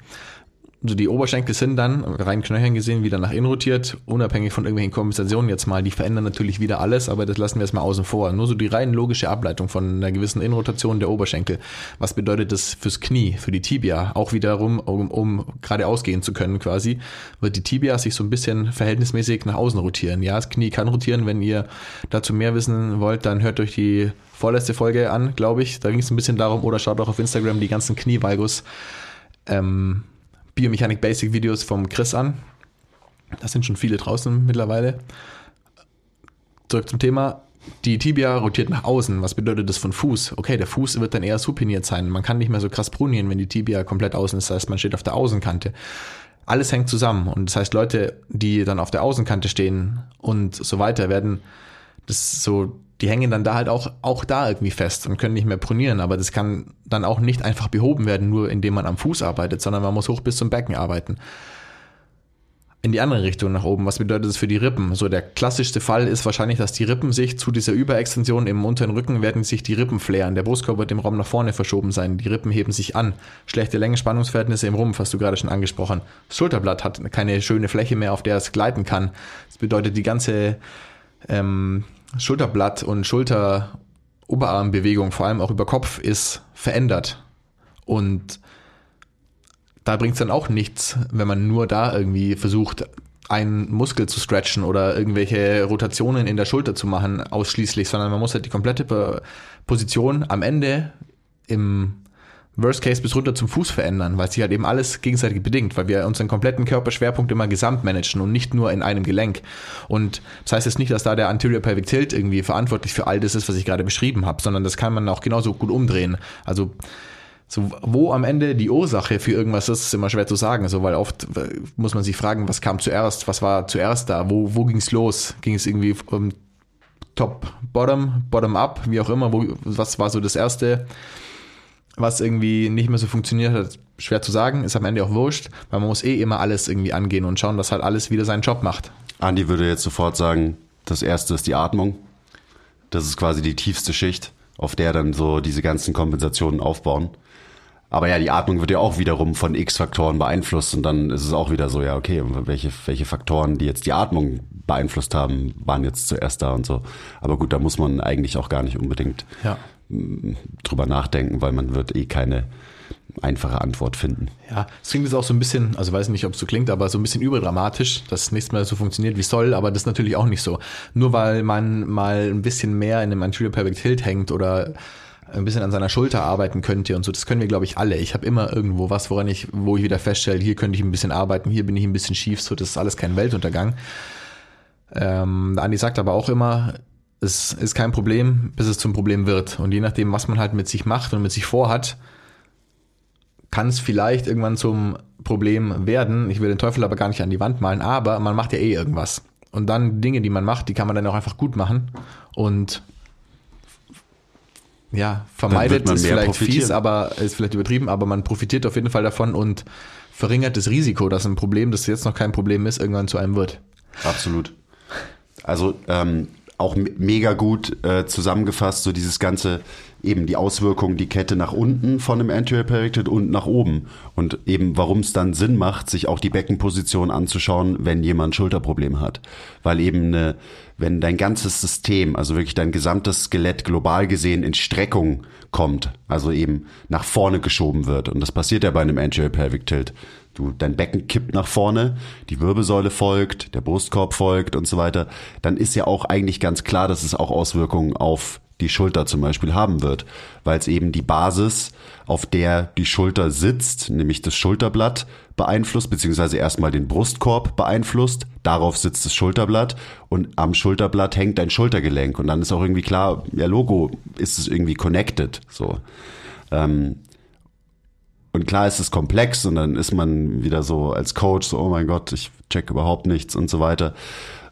Also die Oberschenkel sind dann, rein knöchern gesehen, wieder nach innen rotiert, unabhängig von irgendwelchen Kompensationen jetzt mal. Die verändern natürlich wieder alles, aber das lassen wir jetzt mal außen vor. Nur so die rein logische Ableitung von einer gewissen Innenrotation der Oberschenkel. Was bedeutet das fürs Knie, für die Tibia? Auch wiederum, um, um geradeaus gehen zu können quasi, wird die Tibia sich so ein bisschen verhältnismäßig nach außen rotieren. Ja, das Knie kann rotieren. Wenn ihr dazu mehr wissen wollt, dann hört euch die vorletzte Folge an, glaube ich. Da ging es ein bisschen darum, oder schaut auch auf Instagram die ganzen Knievalgus. Ähm, Biomechanik Basic Videos vom Chris an. Da sind schon viele draußen mittlerweile. Zurück zum Thema. Die Tibia rotiert nach außen. Was bedeutet das von Fuß? Okay, der Fuß wird dann eher supiniert sein. Man kann nicht mehr so krass prunieren, wenn die Tibia komplett außen ist. Das heißt, man steht auf der Außenkante. Alles hängt zusammen. Und das heißt, Leute, die dann auf der Außenkante stehen und so weiter, werden das so die hängen dann da halt auch, auch da irgendwie fest und können nicht mehr pronieren. Aber das kann dann auch nicht einfach behoben werden, nur indem man am Fuß arbeitet, sondern man muss hoch bis zum Becken arbeiten. In die andere Richtung nach oben. Was bedeutet das für die Rippen? So der klassischste Fall ist wahrscheinlich, dass die Rippen sich zu dieser Überextension im unteren Rücken werden sich die Rippen flären. Der Brustkorb wird im Raum nach vorne verschoben sein. Die Rippen heben sich an. Schlechte Längenspannungsverhältnisse im Rumpf, hast du gerade schon angesprochen. Das Schulterblatt hat keine schöne Fläche mehr, auf der es gleiten kann. Das bedeutet, die ganze ähm, Schulterblatt und Schulter-Oberarmbewegung, vor allem auch über Kopf, ist verändert. Und da bringt es dann auch nichts, wenn man nur da irgendwie versucht, einen Muskel zu stretchen oder irgendwelche Rotationen in der Schulter zu machen, ausschließlich, sondern man muss halt die komplette Position am Ende im Worst Case bis runter zum Fuß verändern, weil sich halt eben alles gegenseitig bedingt, weil wir unseren kompletten Körperschwerpunkt immer gesamt managen und nicht nur in einem Gelenk. Und das heißt jetzt nicht, dass da der Anterior Pelvic Tilt irgendwie verantwortlich für all das ist, was ich gerade beschrieben habe, sondern das kann man auch genauso gut umdrehen. Also so, wo am Ende die Ursache für irgendwas ist, ist immer schwer zu sagen. So, weil oft muss man sich fragen, was kam zuerst, was war zuerst da, wo, wo ging es los? Ging es irgendwie um Top, Bottom, Bottom Up, wie auch immer, wo, was war so das erste? Was irgendwie nicht mehr so funktioniert hat, schwer zu sagen, ist am Ende auch wurscht, weil man muss eh immer alles irgendwie angehen und schauen, dass halt alles wieder seinen Job macht. Andi würde jetzt sofort sagen, das erste ist die Atmung. Das ist quasi die tiefste Schicht, auf der dann so diese ganzen Kompensationen aufbauen. Aber ja, die Atmung wird ja auch wiederum von X-Faktoren beeinflusst und dann ist es auch wieder so, ja, okay, welche, welche Faktoren, die jetzt die Atmung beeinflusst haben, waren jetzt zuerst da und so. Aber gut, da muss man eigentlich auch gar nicht unbedingt ja drüber nachdenken, weil man wird eh keine einfache Antwort finden. Ja, es klingt jetzt auch so ein bisschen, also weiß nicht, ob es so klingt, aber so ein bisschen überdramatisch, dass nichts mehr so funktioniert wie soll, aber das ist natürlich auch nicht so. Nur weil man mal ein bisschen mehr in einem Anterior Pelvic Tilt hängt oder ein bisschen an seiner Schulter arbeiten könnte und so, das können wir glaube ich alle. Ich habe immer irgendwo was, woran ich, wo ich wieder feststelle, hier könnte ich ein bisschen arbeiten, hier bin ich ein bisschen schief, so das ist alles kein Weltuntergang. Ähm, Andi sagt aber auch immer, es ist kein Problem, bis es zum Problem wird. Und je nachdem, was man halt mit sich macht und mit sich vorhat, kann es vielleicht irgendwann zum Problem werden. Ich will den Teufel aber gar nicht an die Wand malen, aber man macht ja eh irgendwas. Und dann Dinge, die man macht, die kann man dann auch einfach gut machen. Und ja, vermeidet ist vielleicht fies, aber ist vielleicht übertrieben, aber man profitiert auf jeden Fall davon und verringert das Risiko, dass ein Problem, das jetzt noch kein Problem ist, irgendwann zu einem wird. Absolut. Also ähm, auch mega gut äh, zusammengefasst, so dieses ganze, eben die Auswirkungen, die Kette nach unten von dem Anterior Pericut und nach oben. Und eben, warum es dann Sinn macht, sich auch die Beckenposition anzuschauen, wenn jemand Schulterprobleme hat. Weil eben eine, wenn dein ganzes System, also wirklich dein gesamtes Skelett global gesehen in Streckung kommt, also eben nach vorne geschoben wird. Und das passiert ja bei einem Anterior Pelvic Tilt. Du, dein Becken kippt nach vorne, die Wirbelsäule folgt, der Brustkorb folgt und so weiter. Dann ist ja auch eigentlich ganz klar, dass es auch Auswirkungen auf die Schulter zum Beispiel haben wird, weil es eben die Basis, auf der die Schulter sitzt, nämlich das Schulterblatt beeinflusst, beziehungsweise erstmal den Brustkorb beeinflusst, darauf sitzt das Schulterblatt und am Schulterblatt hängt dein Schultergelenk und dann ist auch irgendwie klar, ja Logo ist es irgendwie connected, so. Ähm, und klar ist es komplex und dann ist man wieder so als Coach so, oh mein Gott, ich check überhaupt nichts und so weiter.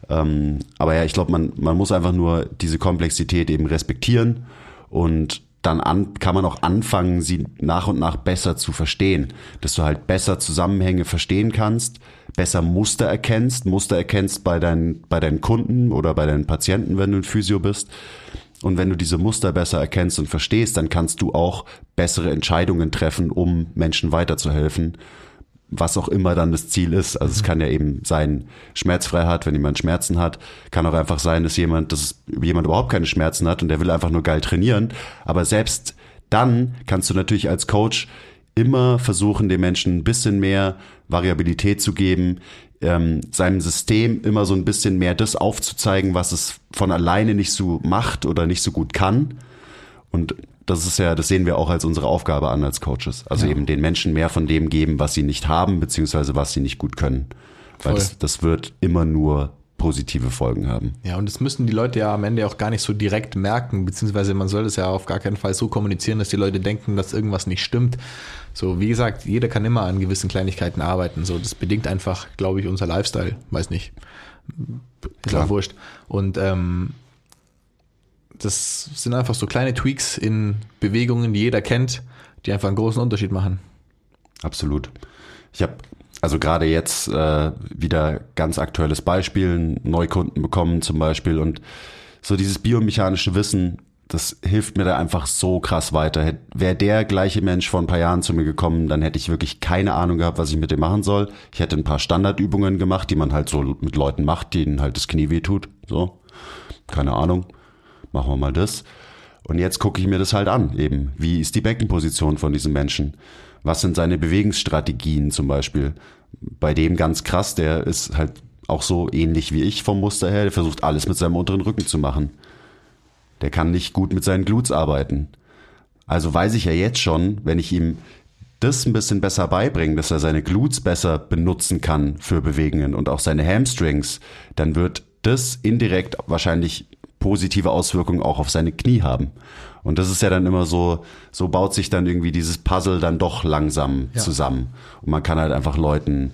Ähm, aber ja, ich glaube, man, man muss einfach nur diese Komplexität eben respektieren und dann an, kann man auch anfangen, sie nach und nach besser zu verstehen, dass du halt besser Zusammenhänge verstehen kannst, besser Muster erkennst, Muster erkennst bei deinen, bei deinen Kunden oder bei deinen Patienten, wenn du ein Physio bist. Und wenn du diese Muster besser erkennst und verstehst, dann kannst du auch bessere Entscheidungen treffen, um Menschen weiterzuhelfen was auch immer dann das Ziel ist. Also es kann ja eben sein, schmerzfrei hat, wenn jemand Schmerzen hat. Kann auch einfach sein, dass jemand, dass jemand überhaupt keine Schmerzen hat und der will einfach nur geil trainieren. Aber selbst dann kannst du natürlich als Coach immer versuchen, den Menschen ein bisschen mehr Variabilität zu geben, ähm, seinem System immer so ein bisschen mehr das aufzuzeigen, was es von alleine nicht so macht oder nicht so gut kann. Und das ist ja, das sehen wir auch als unsere Aufgabe an als Coaches. Also ja. eben den Menschen mehr von dem geben, was sie nicht haben, beziehungsweise was sie nicht gut können. Weil das, das wird immer nur positive Folgen haben. Ja, und das müssen die Leute ja am Ende auch gar nicht so direkt merken, beziehungsweise man soll es ja auf gar keinen Fall so kommunizieren, dass die Leute denken, dass irgendwas nicht stimmt. So, wie gesagt, jeder kann immer an gewissen Kleinigkeiten arbeiten. So, das bedingt einfach, glaube ich, unser Lifestyle. Weiß nicht. Ist Klar. wurscht. Und ähm, das sind einfach so kleine Tweaks in Bewegungen, die jeder kennt, die einfach einen großen Unterschied machen. Absolut. Ich habe also gerade jetzt äh, wieder ganz aktuelles Beispiel, Neukunden bekommen zum Beispiel und so dieses biomechanische Wissen, das hilft mir da einfach so krass weiter. Wäre der gleiche Mensch vor ein paar Jahren zu mir gekommen, dann hätte ich wirklich keine Ahnung gehabt, was ich mit dem machen soll. Ich hätte ein paar Standardübungen gemacht, die man halt so mit Leuten macht, denen halt das Knie weh tut. So, keine Ahnung machen wir mal das. Und jetzt gucke ich mir das halt an, eben. Wie ist die Beckenposition von diesem Menschen? Was sind seine Bewegungsstrategien zum Beispiel? Bei dem ganz krass, der ist halt auch so ähnlich wie ich vom Muster her, der versucht alles mit seinem unteren Rücken zu machen. Der kann nicht gut mit seinen Glutes arbeiten. Also weiß ich ja jetzt schon, wenn ich ihm das ein bisschen besser beibringe, dass er seine Glutes besser benutzen kann für Bewegungen und auch seine Hamstrings, dann wird das indirekt wahrscheinlich positive Auswirkungen auch auf seine Knie haben. Und das ist ja dann immer so, so baut sich dann irgendwie dieses Puzzle dann doch langsam ja. zusammen. Und man kann halt einfach Leuten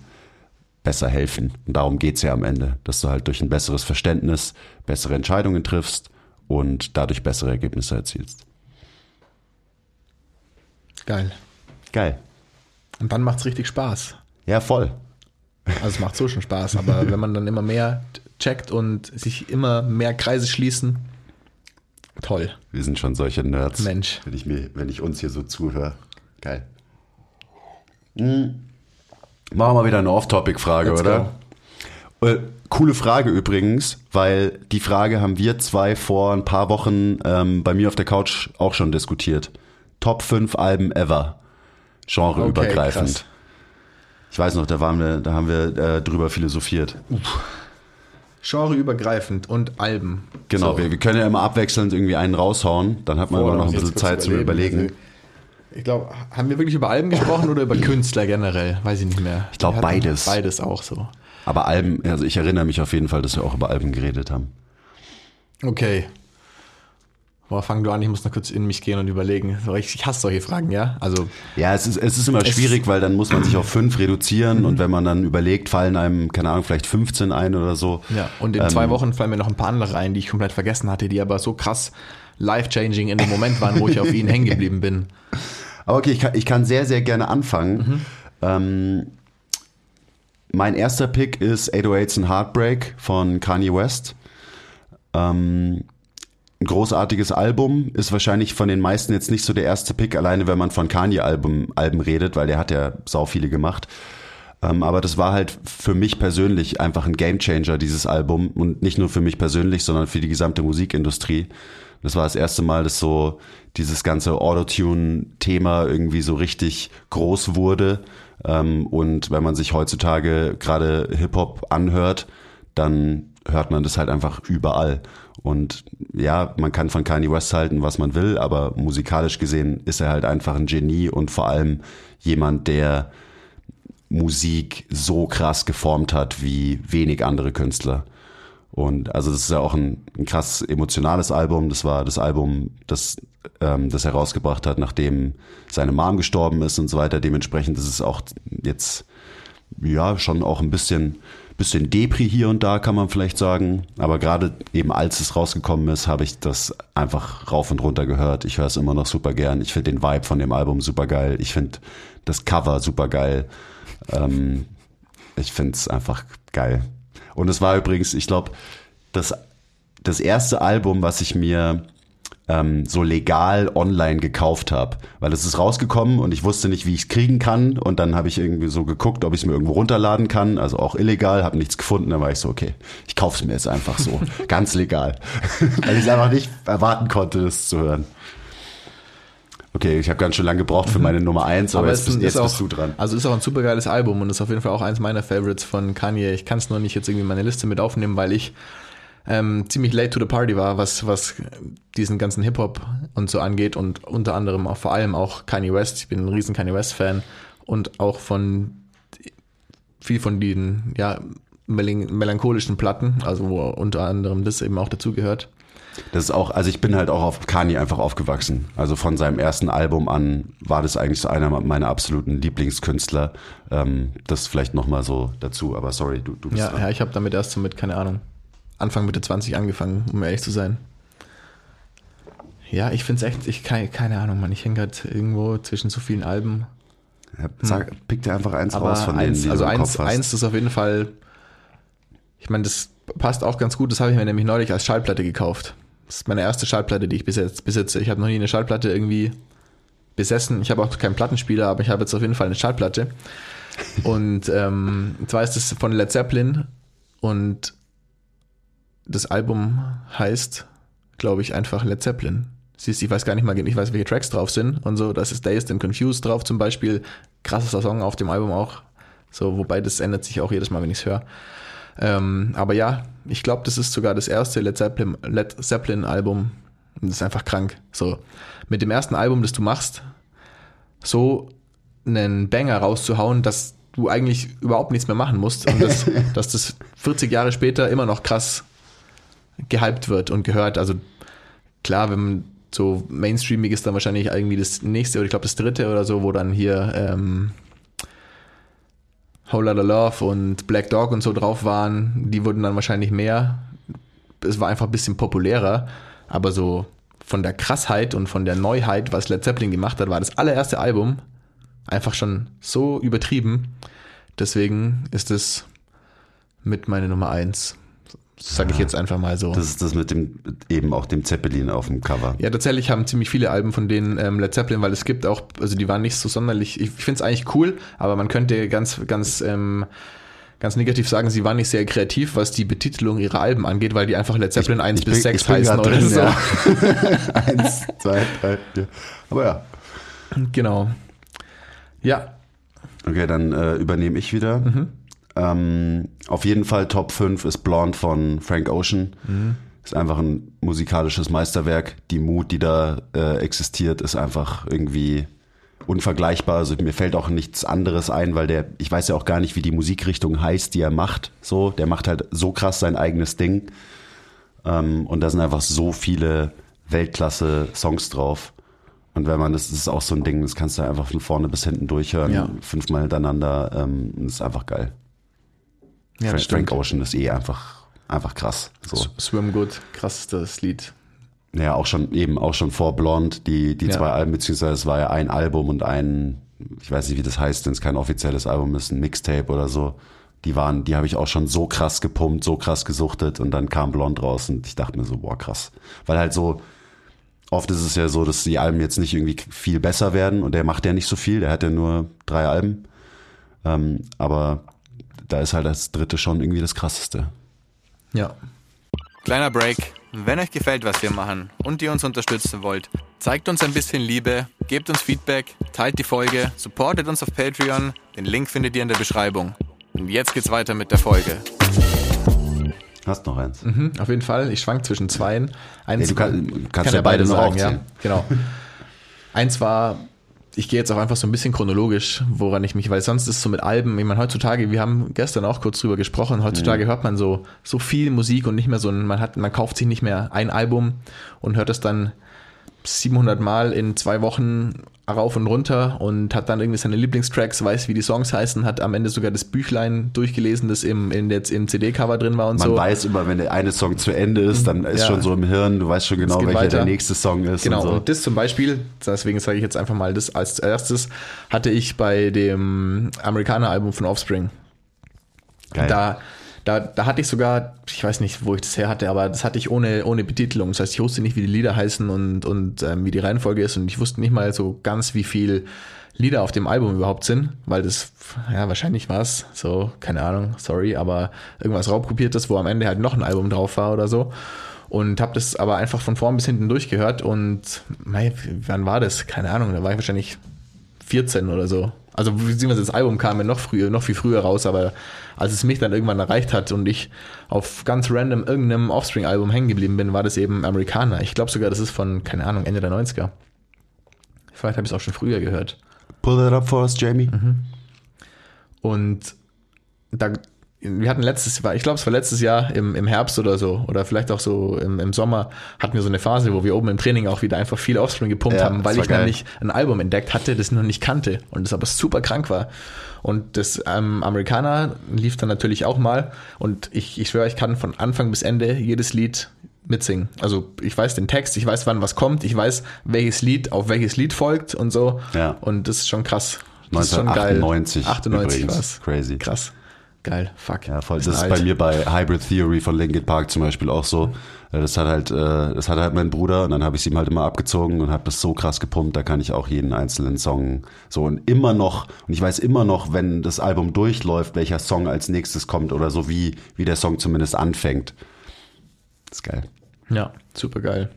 besser helfen. Und darum geht's ja am Ende, dass du halt durch ein besseres Verständnis bessere Entscheidungen triffst und dadurch bessere Ergebnisse erzielst. Geil. Geil. Und dann macht's richtig Spaß. Ja, voll. Also es macht so schon Spaß, aber wenn man dann immer mehr checkt und sich immer mehr Kreise schließen. Toll. Wir sind schon solche Nerds. Mensch. Wenn ich, mir, wenn ich uns hier so zuhöre. Geil. Hm. Machen wir wieder eine Off-Topic-Frage, oder? Äh, coole Frage übrigens, weil die Frage haben wir zwei vor ein paar Wochen ähm, bei mir auf der Couch auch schon diskutiert. Top 5 Alben ever. Genreübergreifend. Okay, ich weiß noch, da, waren wir, da haben wir äh, drüber philosophiert. Uff genreübergreifend und Alben. Genau, so. wir, wir, können ja immer abwechselnd irgendwie einen raushauen, dann hat man Boah, immer noch ein bisschen Zeit zu überlegen. Also, ich glaube, haben wir wirklich über Alben gesprochen oder über Künstler generell? Weiß ich nicht mehr. Ich glaube beides. Beides auch so. Aber Alben, also ich erinnere mich auf jeden Fall, dass wir auch über Alben geredet haben. Okay, Boah, fang du an, ich muss noch kurz in mich gehen und überlegen. Ich hasse solche Fragen, ja? Also. Ja, es ist, es ist immer schwierig, weil dann muss man sich auf fünf reduzieren und wenn man dann überlegt, fallen einem, keine Ahnung, vielleicht 15 ein oder so. Ja, und in ähm, zwei Wochen fallen mir noch ein paar andere ein, die ich komplett vergessen hatte, die aber so krass life-changing in dem Moment waren, wo ich auf ihnen hängen geblieben bin. Aber okay, ich kann, ich kann sehr, sehr gerne anfangen. Mhm. Ähm, mein erster Pick ist 808s and Heartbreak von Kanye West. Ähm, ein großartiges Album, ist wahrscheinlich von den meisten jetzt nicht so der erste Pick, alleine wenn man von Kanye-Alben Alben redet, weil der hat ja sau viele gemacht. Ähm, aber das war halt für mich persönlich einfach ein Gamechanger dieses Album. Und nicht nur für mich persönlich, sondern für die gesamte Musikindustrie. Das war das erste Mal, dass so dieses ganze Autotune-Thema irgendwie so richtig groß wurde. Ähm, und wenn man sich heutzutage gerade Hip-Hop anhört, dann hört man das halt einfach überall. Und ja, man kann von Kanye West halten, was man will, aber musikalisch gesehen ist er halt einfach ein Genie und vor allem jemand, der Musik so krass geformt hat wie wenig andere Künstler. Und also das ist ja auch ein, ein krass emotionales Album. Das war das Album, das, ähm, das er rausgebracht hat, nachdem seine Mom gestorben ist und so weiter. Dementsprechend ist es auch jetzt ja schon auch ein bisschen bisschen Depri hier und da, kann man vielleicht sagen. Aber gerade eben als es rausgekommen ist, habe ich das einfach rauf und runter gehört. Ich höre es immer noch super gern. Ich finde den Vibe von dem Album super geil. Ich finde das Cover super geil. Ähm, ich finde es einfach geil. Und es war übrigens, ich glaube, das, das erste Album, was ich mir ähm, so legal online gekauft habe. Weil es ist rausgekommen und ich wusste nicht, wie ich es kriegen kann. Und dann habe ich irgendwie so geguckt, ob ich es mir irgendwo runterladen kann. Also auch illegal, habe nichts gefunden. Dann war ich so, okay, ich kaufe es mir jetzt einfach so. ganz legal. Weil ich es einfach nicht erwarten konnte, das zu hören. Okay, ich habe ganz schön lange gebraucht für meine Nummer eins, aber, aber jetzt, bist, jetzt auch, bist du dran. Also ist auch ein super geiles Album und ist auf jeden Fall auch eins meiner Favorites von Kanye. Ich kann es nur nicht jetzt irgendwie in meine Liste mit aufnehmen, weil ich ähm, ziemlich late to the party war, was, was diesen ganzen Hip-Hop und so angeht und unter anderem auch vor allem auch Kanye West. Ich bin ein riesen Kanye West-Fan und auch von viel von den ja, melancholischen Platten, also wo unter anderem das eben auch dazugehört. Das ist auch, also ich bin halt auch auf Kanye einfach aufgewachsen. Also von seinem ersten Album an war das eigentlich so einer meiner absoluten Lieblingskünstler. Ähm, das vielleicht nochmal so dazu, aber sorry, du, du bist Ja, dran. ja ich habe damit erst so mit, keine Ahnung, Anfang Mitte 20 angefangen, um ehrlich zu sein. Ja, ich finde es echt, ich keine, keine Ahnung, man, ich hänge gerade irgendwo zwischen so vielen Alben. Ja, sag, hm. pick dir einfach eins Aber raus von eins, denen, die Also du im eins, Kopf hast. eins ist auf jeden Fall, ich meine, das passt auch ganz gut, das habe ich mir nämlich neulich als Schallplatte gekauft. Das ist meine erste Schallplatte, die ich bis jetzt besitze. Ich habe noch nie eine Schallplatte irgendwie besessen. Ich habe auch keinen Plattenspieler, aber ich habe jetzt auf jeden Fall eine Schallplatte. Und ähm, zwar ist es von Led Zeppelin und das Album heißt, glaube ich, einfach Led Zeppelin. Siehst, ich weiß gar nicht mal, ich weiß, welche Tracks drauf sind und so. Das ist Dazed and Confused drauf zum Beispiel. Krassester Song auf dem Album auch. So, wobei das ändert sich auch jedes Mal, wenn ich es höre. Ähm, aber ja, ich glaube, das ist sogar das erste Led Zeppelin, Led Zeppelin Album. Das ist einfach krank. So, mit dem ersten Album, das du machst, so einen Banger rauszuhauen, dass du eigentlich überhaupt nichts mehr machen musst und das, dass das 40 Jahre später immer noch krass gehypt wird und gehört. Also klar, wenn man so mainstreamig ist, dann wahrscheinlich irgendwie das nächste oder ich glaube das dritte oder so, wo dann hier ähm, Whole Lotta Love und Black Dog und so drauf waren. Die wurden dann wahrscheinlich mehr. Es war einfach ein bisschen populärer, aber so von der Krassheit und von der Neuheit, was Led Zeppelin gemacht hat, war das allererste Album einfach schon so übertrieben. Deswegen ist es mit meiner Nummer eins sage ich jetzt einfach mal so. Das ist das mit dem, eben auch dem Zeppelin auf dem Cover. Ja, tatsächlich haben ziemlich viele Alben von denen ähm, Led Zeppelin, weil es gibt auch, also die waren nicht so sonderlich, ich, finde es eigentlich cool, aber man könnte ganz, ganz, ähm, ganz negativ sagen, sie waren nicht sehr kreativ, was die Betitelung ihrer Alben angeht, weil die einfach Led Zeppelin ich, 1 ich bis bin, 6 heißen oder drin, so. Ja. 1, 2, 3, 4. Aber ja. Genau. Ja. Okay, dann äh, übernehme ich wieder. Mhm. Ähm, auf jeden Fall Top 5 ist Blonde von Frank Ocean. Mhm. Ist einfach ein musikalisches Meisterwerk. Die Mut, die da äh, existiert, ist einfach irgendwie unvergleichbar. Also mir fällt auch nichts anderes ein, weil der, ich weiß ja auch gar nicht, wie die Musikrichtung heißt, die er macht. So, der macht halt so krass sein eigenes Ding. Ähm, und da sind einfach so viele Weltklasse-Songs drauf. Und wenn man, das, das ist auch so ein Ding, das kannst du einfach von vorne bis hinten durchhören, ja. fünfmal hintereinander. Ähm, das ist einfach geil. Ja, Frank, Frank Ocean ist eh einfach, einfach krass. So. Swim Good, krassestes Lied. Ja, auch schon, eben auch schon vor Blond, die, die ja. zwei Alben, beziehungsweise es war ja ein Album und ein, ich weiß nicht, wie das heißt, wenn es kein offizielles Album ist, ein Mixtape oder so. Die waren, die habe ich auch schon so krass gepumpt, so krass gesuchtet und dann kam Blond raus und ich dachte mir so, boah, krass. Weil halt so, oft ist es ja so, dass die Alben jetzt nicht irgendwie viel besser werden und der macht ja nicht so viel, der hat ja nur drei Alben. Ähm, aber da ist halt das dritte schon irgendwie das krasseste. Ja. Kleiner Break. Wenn euch gefällt, was wir machen und ihr uns unterstützen wollt, zeigt uns ein bisschen Liebe, gebt uns Feedback, teilt die Folge, supportet uns auf Patreon. Den Link findet ihr in der Beschreibung. Und jetzt geht's weiter mit der Folge. Hast noch eins? Mhm, auf jeden Fall. Ich schwank zwischen zweien. Eins ja, du kann, kannst kann ja beide, beide sagen, ja. Genau. eins war ich gehe jetzt auch einfach so ein bisschen chronologisch, woran ich mich, weil sonst ist es so mit Alben, ich meine, heutzutage, wir haben gestern auch kurz drüber gesprochen, heutzutage hört man so, so viel Musik und nicht mehr so, ein, man hat, man kauft sich nicht mehr ein Album und hört es dann 700 Mal in zwei Wochen rauf und runter und hat dann irgendwie seine Lieblingstracks, weiß, wie die Songs heißen, hat am Ende sogar das Büchlein durchgelesen, das im, in jetzt im CD-Cover drin war und Man so. weiß immer, wenn der eine Song zu Ende ist, dann ist Ja. schon so im Hirn, du weißt schon genau, welcher weiter. der nächste Song ist. Genau, Und so. und das zum Beispiel, deswegen sage ich jetzt einfach mal das als erstes, hatte ich bei dem Amerikaner-Album von Offspring. Geil. Da, da, da hatte ich sogar, ich weiß nicht, wo ich das her hatte, aber das hatte ich ohne, ohne Betitelung. Das heißt, ich wusste nicht, wie die Lieder heißen und, und ähm, wie die Reihenfolge ist und ich wusste nicht mal so ganz, wie viel Lieder auf dem Album überhaupt sind, weil das, ja, wahrscheinlich war es so, keine Ahnung, sorry, aber irgendwas raubkopiertes, wo am Ende halt noch ein Album drauf war oder so. Und habe das aber einfach von vorn bis hinten durchgehört und, mei, wann war das? Keine Ahnung, da war ich wahrscheinlich 14 oder so. Also beziehungsweise das Album kam ja noch früher, noch viel früher raus, aber als es mich dann irgendwann erreicht hat und ich auf ganz random irgendeinem Offspring-Album hängen geblieben bin, war das eben Amerikaner. Ich glaube sogar, das ist von, keine Ahnung, Ende der 90er. Vielleicht habe ich es auch schon früher gehört. Pull that up for us, Jamie. Und da, wir hatten letztes Jahr, ich glaube, es war letztes Jahr im, im Herbst oder so, oder vielleicht auch so im, im Sommer, hatten wir so eine Phase, wo wir oben im Training auch wieder einfach viel Offspring gepumpt Ja, haben, weil ich geil. nämlich ein Album entdeckt hatte, das ich noch nicht kannte und das aber super krank war. Und das ähm, Amerikaner lief dann natürlich auch mal und ich, ich schwöre, ich kann von Anfang bis Ende jedes Lied mitsingen. Also ich weiß den Text, ich weiß, wann was kommt, ich weiß, welches Lied auf welches Lied folgt und so. Ja. Und das ist schon krass. Das ist schon geil. 1998 98 übrigens. war's. Crazy. Krass. Geil. Fuck. Ja, voll. Das ist alt. bei mir bei Hybrid Theory von Linkin Park zum Beispiel auch so. Äh, Das hat halt, äh, das hat halt mein Bruder und dann habe ich es ihm halt immer abgezogen und habe das so krass gepumpt. Da kann ich auch jeden einzelnen Song so und immer noch und ich weiß immer noch, wenn das Album durchläuft, welcher Song als nächstes kommt oder so wie wie der Song zumindest anfängt. Das ist geil. Ja, super geil.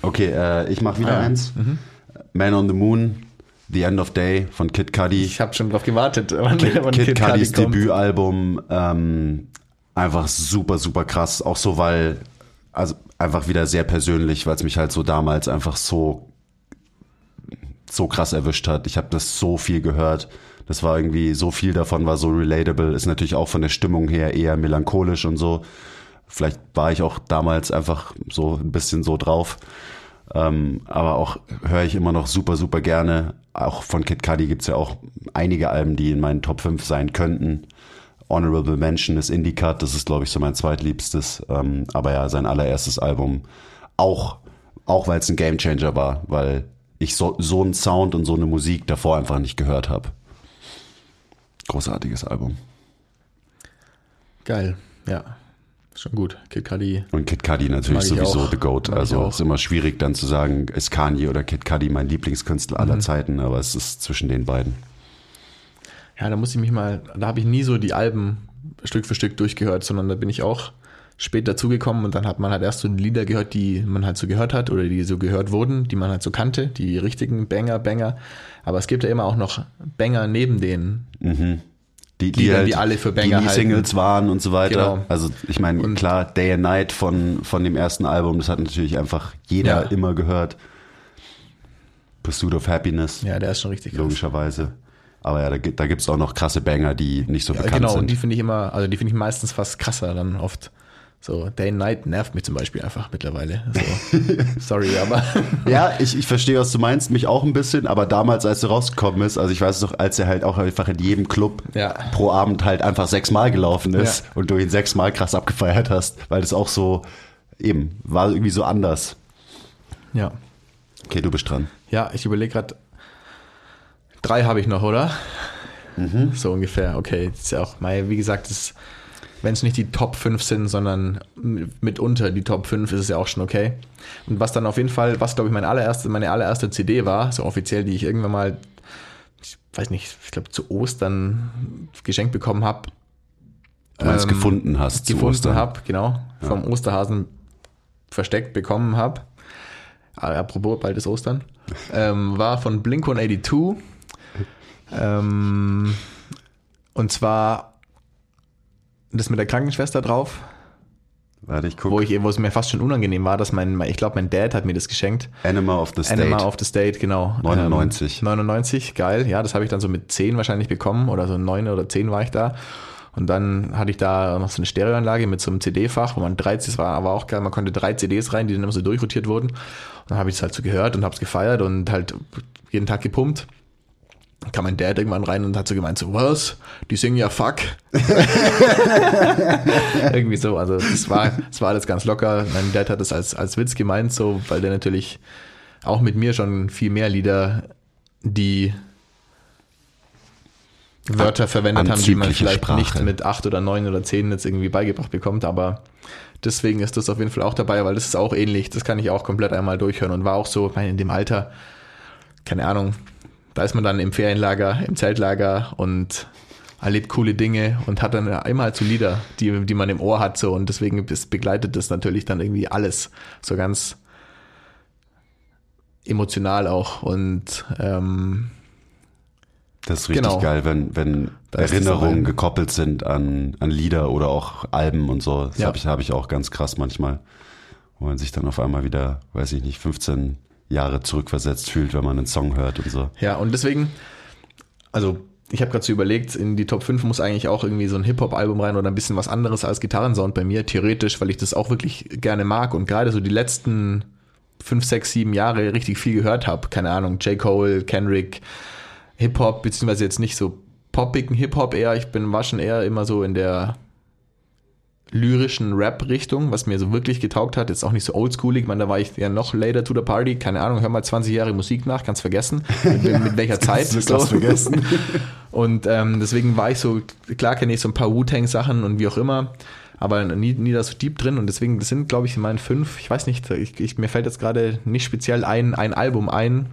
Okay, äh, ich mache wieder Ah, eins. Man on the Moon, The End of Day von Kid Cudi. Ich habe schon drauf gewartet, wann, Kid, wann Kid, Kid Cudi Cudis. Debütalbum ähm, einfach super, super krass. Auch so, weil, also einfach wieder sehr persönlich, weil es mich halt so damals einfach so, so krass erwischt hat. Ich habe das so viel gehört. Das war irgendwie, so viel davon war so relatable. Ist natürlich auch von der Stimmung her eher melancholisch und so. Vielleicht war ich auch damals einfach so ein bisschen so drauf. Ähm, aber auch höre ich immer noch super, super gerne. Auch von Kid Cudi gibt's ja auch einige Alben, die in meinen Top 5 sein könnten. Honorable Mention ist Indie Cut, das ist, glaube ich, so mein zweitliebstes. Ähm, aber ja, sein allererstes Album. Auch, auch weil es ein Gamechanger war, weil ich so, so einen Sound und so eine Musik davor einfach nicht gehört habe. Großartiges Album. Geil, ja. Schon gut. Kid Cudi. Und Kid Cudi natürlich ich sowieso auch. The Goat. Mag Also auch. ist immer schwierig dann zu sagen, ist Kanye oder Kid Cudi mein Lieblingskünstler Mhm. aller Zeiten, aber es ist zwischen den beiden. Ja, da muss ich mich mal, da habe ich nie so die Alben Stück für Stück durchgehört, sondern da bin ich auch spät dazugekommen und dann hat man halt erst so die Lieder gehört, die man halt so gehört hat oder die so gehört wurden, die man halt so kannte, die richtigen Banger, Banger. Aber es gibt ja immer auch noch Banger neben denen. Die, Lieder, die alle für Banger die, die Singles waren und so weiter. Genau. Also ich meine, Und- klar, Day and Night von, von dem ersten Album, das hat natürlich einfach jeder Ja. immer gehört. Pursuit of Happiness, Ja, der ist schon richtig krass. logischerweise. Aber ja, da, gibt- da gibt's auch noch krasse Banger, die nicht so Ja, bekannt genau, und sind. die finde ich immer, also die finde ich meistens fast krasser dann oft. So, Day and Night nervt mich zum Beispiel einfach mittlerweile. So, sorry, aber Ja, ich, ich verstehe, was du meinst, mich auch ein bisschen, aber damals, als er rausgekommen ist, also ich weiß noch, als er halt auch einfach in jedem Club Ja. pro Abend halt einfach sechsmal gelaufen ist Ja. und du ihn sechsmal krass abgefeiert hast, weil das auch so, eben, war irgendwie so anders. ja. Okay, du bist dran. Ja, ich überlege gerade, drei habe ich noch, oder? Mhm. So ungefähr, okay. Das ist ja auch, wie gesagt, wenn es nicht die Top 5 sind, sondern mitunter die Top 5, ist es ja auch schon okay. Und was dann auf jeden Fall, was glaube ich meine allererste, meine allererste CD war, so offiziell, die ich irgendwann mal, ich weiß nicht, ich glaube zu Ostern geschenkt bekommen habe, Du meinst Ähm, gefunden hast zu gefunden Ostern. habe, genau, vom Osterhasen versteckt bekommen habe. Apropos, bald ist Ostern. ähm, war von Blink 182. Ähm, und zwar das mit der Krankenschwester drauf. Warte, ich guck. wo, ich, wo es mir fast schon unangenehm war, dass mein, ich glaube, mein Dad hat mir das geschenkt. Animal of the State. Animal of the State, genau. 99. Ähm, 99, geil. Ja, das habe ich dann so mit 10 wahrscheinlich bekommen oder so 9 oder 10 war ich da. Und dann hatte ich da noch so eine Stereoanlage mit so einem CD-Fach, wo man drei, das war aber auch geil, man konnte drei CDs rein, die dann immer so durchrotiert wurden. Und dann habe ich es halt so gehört und habe es gefeiert und halt jeden Tag gepumpt. Kam mein Dad irgendwann rein und hat so gemeint, so, was? Die singen ja fuck. Irgendwie so, also das war, war alles ganz locker. Mein Dad hat das als, als Witz gemeint, so, weil der natürlich auch mit mir schon viel mehr Lieder, die Wörter verwendet haben, die man vielleicht Sprache. nicht mit acht oder neun oder zehn jetzt irgendwie beigebracht bekommt, aber deswegen ist das auf jeden Fall auch dabei, weil das ist auch ähnlich. Das kann ich auch komplett einmal durchhören und war auch so, ich meine, in dem Alter, keine Ahnung, da ist man dann im Ferienlager, im Zeltlager und erlebt coole Dinge und hat dann immer halt so Lieder, die, die man im Ohr hat so und deswegen begleitet das natürlich dann irgendwie alles so ganz emotional auch und ähm, Das ist richtig Genau. geil, wenn, wenn Erinnerungen gekoppelt sind an, an Lieder oder auch Alben und so. Das Ja. habe ich, hab ich auch ganz krass manchmal, wo man sich dann auf einmal wieder, weiß ich nicht, 15 Jahre zurückversetzt fühlt, wenn man einen Song hört und so. Ja, und deswegen, also ich habe gerade so überlegt, in die Top 5 muss eigentlich auch irgendwie so ein Hip-Hop-Album rein oder ein bisschen was anderes als Gitarrensound bei mir, theoretisch, weil ich das auch wirklich gerne mag und gerade so die letzten 5, 6, 7 Jahre richtig viel gehört habe. Keine Ahnung, J. Cole, Kendrick, Hip-Hop, beziehungsweise jetzt nicht so poppigen Hip-Hop eher. Ich bin war schon eher immer so in der lyrischen Rap-Richtung, was mir so wirklich getaugt hat. Jetzt auch nicht so oldschoolig, man, da war ich ja noch later to the party. Keine Ahnung, hör mal 20 Jahre Musik nach, kannst vergessen, mit, mit welcher Zeit. du krass vergessen. Und ähm, deswegen war ich so, klar kenne ich so ein paar Wu-Tang-Sachen und wie auch immer, aber nie, nie da so deep drin und deswegen, das sind, glaube ich, in meinen fünf, ich weiß nicht, ich, ich, mir fällt jetzt gerade nicht speziell ein, ein Album ein,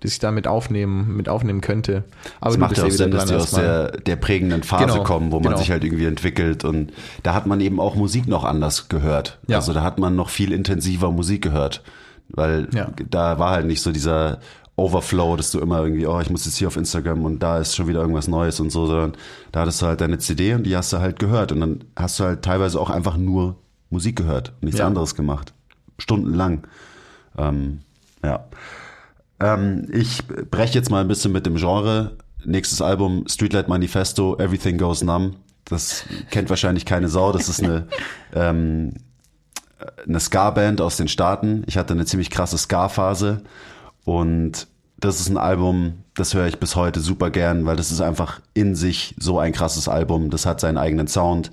das ich da mit aufnehmen, mit aufnehmen könnte. Aber du macht ja auch Sinn, dass die aus der, der prägenden Phase Genau, kommen, wo man genau. sich halt irgendwie entwickelt und da hat man eben auch Musik noch anders gehört. Ja. Also da hat man noch viel intensiver Musik gehört, weil Ja. da war halt nicht so dieser Overflow, dass du immer irgendwie, oh, ich muss jetzt hier auf Instagram und da ist schon wieder irgendwas Neues und so, sondern da hattest du halt deine CD und die hast du halt gehört und dann hast du halt teilweise auch einfach nur Musik gehört und nichts Ja. anderes gemacht. Stundenlang. Ähm, ja. Ähm, ich breche jetzt mal ein bisschen mit dem Genre. Nächstes Album, Streetlight Manifesto, Everything Goes Numb. Das kennt wahrscheinlich keine Sau. Das ist eine, ähm, eine Ska-Band aus den Staaten. Ich hatte eine ziemlich krasse Ska-Phase. Und das ist ein Album, das höre ich bis heute super gern, weil das ist einfach in sich so ein krasses Album. Das hat seinen eigenen Sound.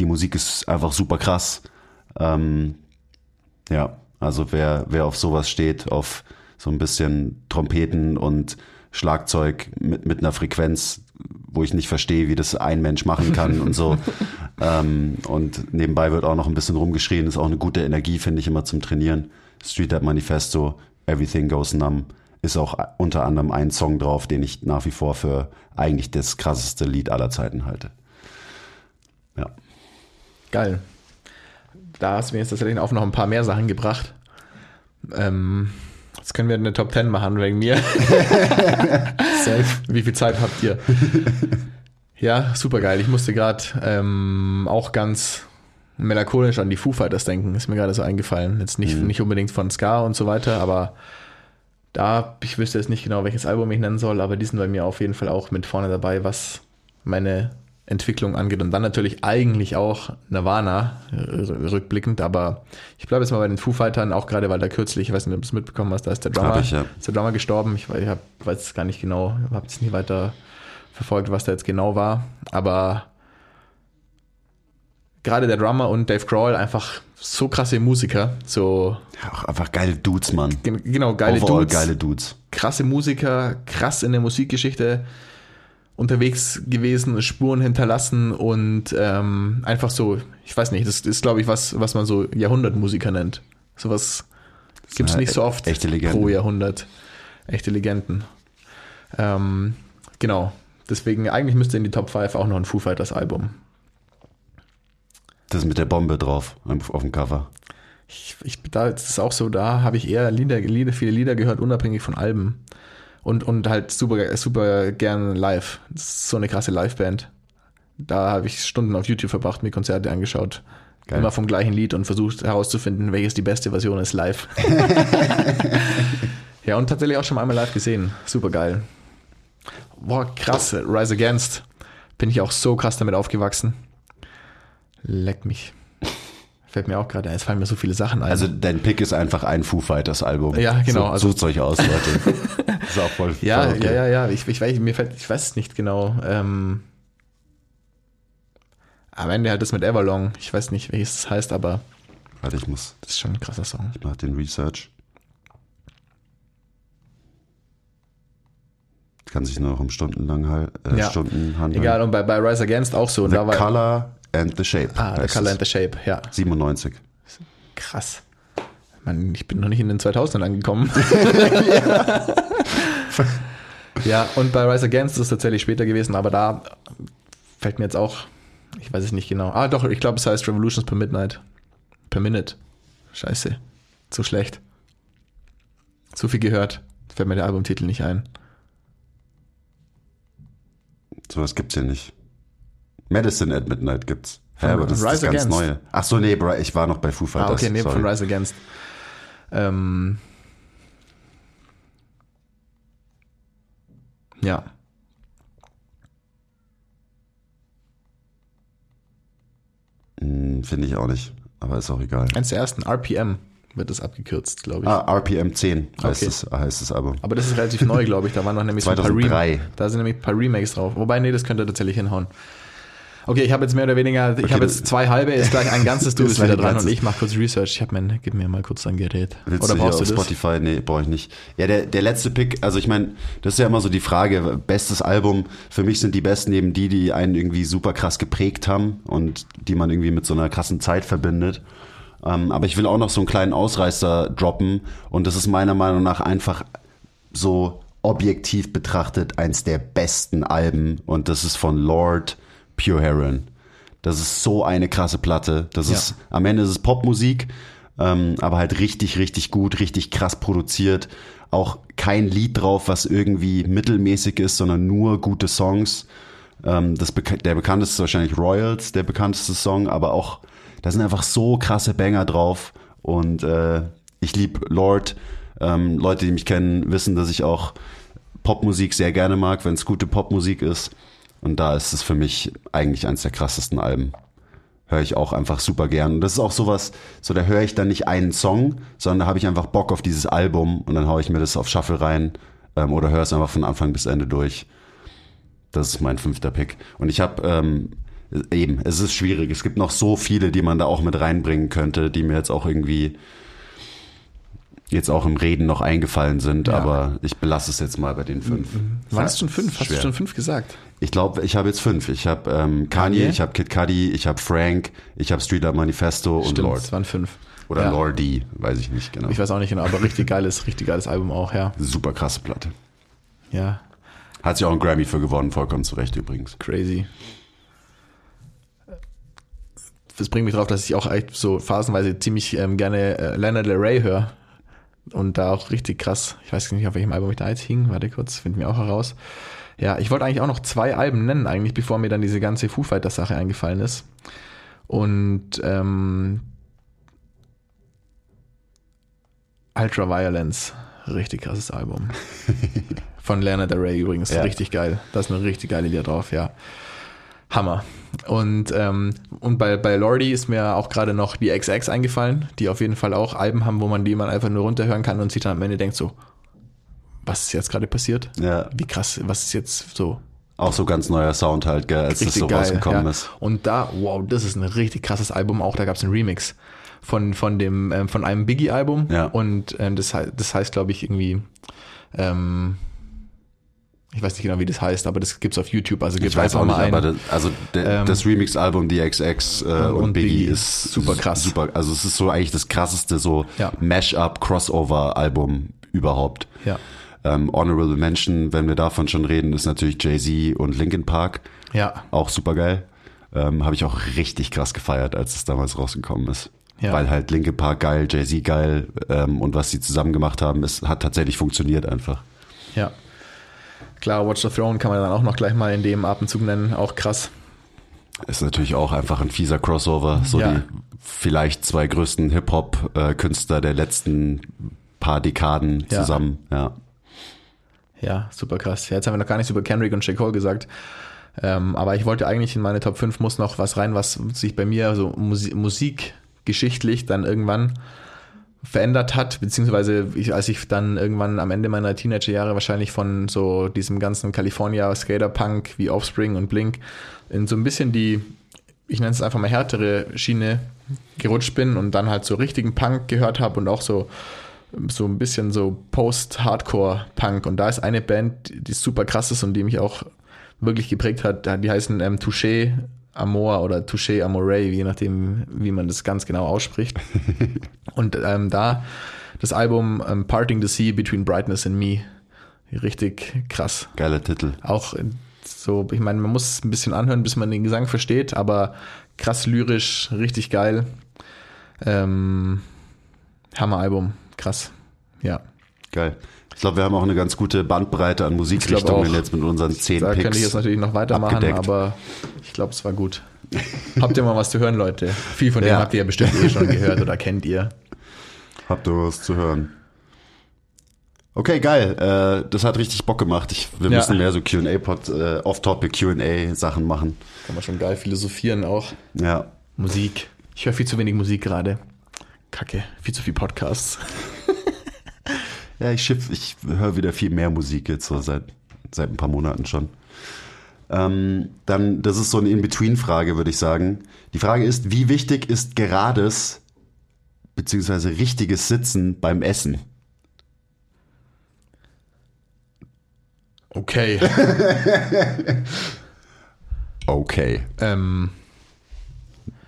Die Musik ist einfach super krass. Ähm, ja, also wer, wer auf sowas steht, auf so ein bisschen Trompeten und Schlagzeug mit, mit einer Frequenz, wo ich nicht verstehe, wie das ein Mensch machen kann und so. ähm, und nebenbei wird auch noch ein bisschen rumgeschrien, ist auch eine gute Energie, finde ich immer zum Trainieren. Street Art Manifesto, Everything Goes Numb, ist auch unter anderem ein Song drauf, den ich nach wie vor für eigentlich das krasseste Lied aller Zeiten halte. Ja. Geil. Da hast du mir jetzt tatsächlich auch noch ein paar mehr Sachen gebracht. Ähm, können wir eine Top 10 machen wegen mir. Wie viel Zeit habt ihr? Ja, super geil. Ich musste gerade ähm, auch ganz melancholisch an die Foo Fighters denken. Ist mir gerade so eingefallen. Jetzt nicht, nicht unbedingt von Ska und so weiter, aber da, ich wüsste jetzt nicht genau, welches Album ich nennen soll, aber die sind bei mir auf jeden Fall auch mit vorne dabei, was meine Entwicklung angeht. Und dann natürlich eigentlich auch Nirvana äh, rückblickend, aber ich bleibe jetzt mal bei den Foo Fightern, auch gerade weil da kürzlich, ich weiß nicht, ob du es mitbekommen hast, da ist der Drummer, ich, ja. ist der Drummer gestorben. Ich, weiß- ich hab, weiß es gar nicht genau, habe es nie weiter verfolgt, was da jetzt genau war, aber gerade der Drummer und Dave Grohl einfach so krasse Musiker, so auch einfach geile Dudes, Mann. gen- genau geile Overall Dudes, geile Dudes. krasse Musiker, krass in der Musikgeschichte unterwegs gewesen, Spuren hinterlassen und ähm, einfach so, ich weiß nicht, das ist glaube ich was, was man so Jahrhundertmusiker nennt. Sowas gibt es nicht so e- oft echte Legenden. pro Jahrhundert. Echte Legenden. Ähm, genau. Deswegen, eigentlich müsste in die Top 5 auch noch ein Foo Fighters Album. Das mit der Bombe drauf auf auf dem Cover. Ich, ich, da das ist auch so, da habe ich eher Lieder, Lieder, viele Lieder gehört, unabhängig von Alben. Und, und halt super, super gern live. Das ist so eine krasse Liveband. Da habe ich Stunden auf YouTube verbracht, mir Konzerte angeschaut. Geil. Immer vom gleichen Lied und versucht herauszufinden, welches die beste Version ist live. ja, und tatsächlich auch schon einmal live gesehen. Super geil. Boah, krass. Rise Against. Bin ich auch so krass damit aufgewachsen. Leck mich. Fällt mir auch gerade ein. Es fallen mir so viele Sachen ein. Also dein Pick ist einfach ein Foo Fighters Album. Ja, genau, So, also- sucht euch aus, Leute. ist auch voll. Ja, voll okay. ja, ja, ja. Ich, ich, weiß, mir fällt, ich weiß es nicht genau. Ähm, am Ende halt das mit Everlong. Ich weiß nicht, welches das heißt, aber Warte, ich muss, das ist schon ein krasser Song. ich mach den Research. Kann sich noch um Stunden lang äh, Ja. Stunden handeln. Egal, und bei, bei Rise Against auch so. The Color and the Shape. ah, The Color and the Shape, ja. 97. Krass. Mann, ich bin noch nicht in den 2000ern angekommen. ja, und bei Rise Against ist es tatsächlich später gewesen, aber da fällt mir jetzt auch, ich weiß es nicht genau. Ah, doch, ich glaube, es heißt Revolutions per Midnight. Per Minute. Scheiße. Zu schlecht. Zu viel gehört. Fällt mir der Albumtitel nicht ein. Sowas gibt's hier nicht. Medicine at Midnight gibt's. Hä, Von aber das ist das Rise ganz Against. Neue. Ach so, nee, ich war noch bei Foo Fighters. Ah, okay, nee, sorry. von Rise Against. Ähm, ja. Hm, Finde ich auch nicht. Aber ist auch egal. Eins der ersten, RPM wird das abgekürzt, glaube ich. Ah, RPM 10 heißt, Okay. es, heißt das Album. Aber das ist relativ neu, glaube ich. Da waren noch nämlich so ein paar 2003. Remakes. Da sind nämlich ein paar Remakes drauf. Wobei, nee, das könnte tatsächlich hinhauen. Okay, ich habe jetzt mehr oder weniger, ich Okay, habe das- jetzt zwei halbe, ist gleich ein ganzes, du bist wieder ein dran ganzes. und ich mache kurz Research. Ich habe mein, gib mir mal kurz dein Gerät. Willst Oder du brauchst du das? Spotify? Nee, brauche ich nicht. Ja, der, der letzte Pick, also ich meine, das ist ja immer so die Frage, bestes Album, für mich sind die besten eben die, die einen irgendwie super krass geprägt haben und die man irgendwie mit so einer krassen Zeit verbindet. Ähm, aber ich will auch noch so einen kleinen Ausreißer droppen und das ist meiner Meinung nach einfach so objektiv betrachtet eins der besten Alben und das ist von Lord Pure Heron. Das ist so eine krasse Platte. Das Ja. ist, am Ende ist es Popmusik, ähm, aber halt richtig, richtig gut, richtig krass produziert. Auch kein Lied drauf, was irgendwie mittelmäßig ist, sondern nur gute Songs. Ähm, das der bekannteste ist wahrscheinlich Royals, der bekannteste Song, aber auch, da sind einfach so krasse Banger drauf. Und äh, ich lieb Lord. Ähm, Leute, die mich kennen, wissen, dass ich auch Popmusik sehr gerne mag, wenn es gute Popmusik ist. Und da ist es für mich eigentlich eins der krassesten Alben. Höre ich auch einfach super gern. Und das ist auch sowas, so da höre ich dann nicht einen Song, sondern da habe ich einfach Bock auf dieses Album und dann haue ich mir das auf Shuffle rein ähm, oder höre es einfach von Anfang bis Ende durch. Das ist mein fünfter Pick. Und ich habe ähm, eben, es ist schwierig. Es gibt noch so viele, die man da auch mit reinbringen könnte, die mir jetzt auch irgendwie jetzt auch im Reden noch eingefallen sind, Ja. aber ich belasse es jetzt mal bei den fünf. Waren es schon fünf? Hast Schwer. du schon fünf gesagt? Ich glaube, ich habe jetzt fünf. Ich habe ähm, Kanye, Kanye? ich habe Kid Cudi, ich habe Frank, ich habe Street Art Manifesto und Stimmt, Lord. es waren fünf. Oder ja. Lordi, weiß ich nicht genau. Ich weiß auch nicht genau, aber richtig geiles, richtig geiles Album auch, ja. Super krasse Platte. Ja, Hat sich auch einen Grammy für gewonnen, vollkommen zu Recht übrigens. crazy. Das bringt mich drauf, dass ich auch echt so phasenweise ziemlich ähm, gerne äh, Lana Del Rey höre. Und da auch richtig krass, ich weiß nicht, auf welchem Album ich da jetzt hing, warte kurz, finden wir auch heraus. Ja, ich wollte eigentlich auch noch zwei Alben nennen, eigentlich, bevor mir dann diese ganze Foo Fighters Sache eingefallen ist. Und ähm, Ultraviolence, richtig krasses Album. Von Lana Del Rey übrigens, Ja. richtig geil. Da ist eine richtig geile Lieder drauf, ja. Hammer. Und, ähm, und bei, bei Lordi ist mir auch gerade noch die XX eingefallen, die auf jeden Fall auch Alben haben, wo man die man einfach nur runterhören kann und sich dann am Ende denkt so, was ist jetzt gerade passiert? Ja. Wie krass, was ist jetzt so Auch so ganz neuer Sound halt, gell, als das richtig so geil. rausgekommen ja. ist. Und da, wow, das ist ein richtig krasses Album. Auch da gab es einen Remix von, von, dem, ähm, von einem Biggie-Album. Ja. Und ähm, das, das heißt, glaube ich, irgendwie, ähm, ich weiß nicht genau, wie das heißt, aber das gibt's auf YouTube. Also Ich gibt's weiß auch nicht, mal aber das, also der, Ähm, das Remix-Album XX äh, und, und Biggie, Biggie ist super krass. Super, also es ist so eigentlich das krasseste so Ja. Mash-up-Crossover-Album überhaupt. Ja. Ähm, Honorable Mention, wenn wir davon schon reden, ist natürlich Jay-Z und Linkin Park. Ja. Auch super geil. Ähm, Habe ich auch richtig krass gefeiert, als es damals rausgekommen ist. Ja. Weil halt Linkin Park geil, Jay-Z geil ähm, und was sie zusammen gemacht haben, es hat tatsächlich funktioniert einfach. Ja. Klar, Watch the Throne kann man dann auch noch gleich mal in dem Atemzug nennen. Auch krass. Ist natürlich auch einfach ein fieser Crossover. So Ja. die vielleicht zwei größten Hip-Hop-Künstler der letzten paar Dekaden Ja. zusammen. Ja. Ja, super krass. Ja, Jetzt haben wir noch gar nichts über Kendrick und J. Cole gesagt. Ähm, aber ich wollte eigentlich in meine Top 5 muss noch was rein, was sich bei mir so Musi musikgeschichtlich dann irgendwann verändert hat, beziehungsweise ich, als ich dann irgendwann am Ende meiner Teenagerjahre wahrscheinlich von so diesem ganzen California Skater-Punk wie Offspring und Blink in so ein bisschen die, ich nenne es einfach mal härtere Schiene gerutscht bin und dann halt so richtigen Punk gehört habe und auch so so ein bisschen so Post-Hardcore-Punk. Und da ist eine Band, die super krass ist und die mich auch wirklich geprägt hat. Die heißen ähm, Touché Amor oder Touché Amore, je nachdem, wie man das ganz genau ausspricht. und ähm, da das Album ähm, Parting the Sea Between Brightness and Me. Richtig krass. Geiler Titel. Auch so, ich meine, man muss es ein bisschen anhören, bis man den Gesang versteht, aber krass lyrisch, richtig geil. Ähm, Hammer-Album, krass. Ja, Geil. Ich glaube, wir haben auch eine ganz gute Bandbreite an Musikrichtungen jetzt mit unseren zehn da Picks. könnte ich jetzt natürlich noch weitermachen, abgedeckt. aber ich glaube, es war gut. habt ihr mal was zu hören, Leute? Viel von dem Ja. habt ihr ja bestimmt eh schon gehört oder kennt ihr. Habt ihr was zu hören? Okay, geil. Äh, das hat richtig Bock gemacht. Ich, wir Ja. müssen mehr so Q&A-Pod, äh, Off-Topic Q&A-Sachen machen. Kann man schon geil philosophieren auch. Ja. Musik. Ich höre viel zu wenig Musik gerade. Kacke, viel zu viel Podcasts. Ja, ich schiff, ich höre wieder viel mehr Musik jetzt so seit, seit ein paar Monaten schon. Ähm, dann, das ist so eine In-Between-Frage, würde ich sagen. Die Frage ist, wie wichtig ist gerades beziehungsweise richtiges Sitzen beim Essen? Okay. Okay. ähm,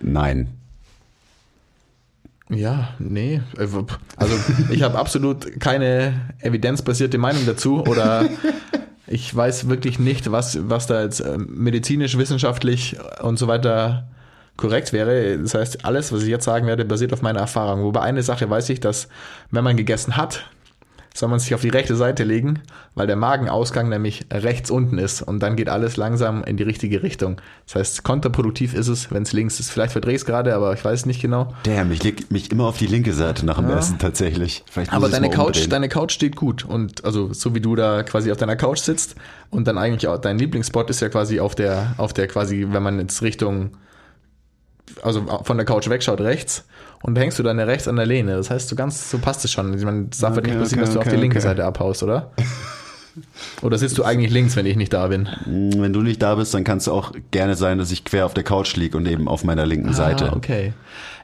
Nein. Ja, nee. Also ich habe absolut keine evidenzbasierte Meinung dazu oder ich weiß wirklich nicht, was, was da jetzt ähm, medizinisch, wissenschaftlich und so weiter korrekt wäre. Das heißt, alles, was ich jetzt sagen werde, basiert auf meiner Erfahrung. Wobei eine Sache weiß ich, dass wenn man gegessen hat, soll man sich auf die rechte Seite legen, weil der Magenausgang nämlich rechts unten ist und dann geht alles langsam in die richtige Richtung. Das heißt, kontraproduktiv ist es, wenn es links ist. Vielleicht verdrehe ich es gerade, aber ich weiß es nicht genau. Damn, ich leg mich immer auf die linke Seite nach dem Essen tatsächlich. Aber deine Couch, umdrehen. deine Couch steht gut. Und also so wie du da quasi auf deiner Couch sitzt und dann eigentlich auch dein Lieblingsspot ist ja quasi auf der, auf der quasi, wenn man jetzt Richtung, also von der Couch wegschaut, rechts. Und da hängst du dann rechts an der Lehne. Das heißt, so ganz, so passt es schon. Ich meine, das darf Okay, nicht passieren, okay, dass du auf okay, die linke okay. Seite abhaust, oder? Oder sitzt du eigentlich links, wenn ich nicht da bin? Mm, Wenn du nicht da bist, dann kann es auch gerne sein, dass ich quer auf der Couch liege und eben auf meiner linken Seite. Ah, okay.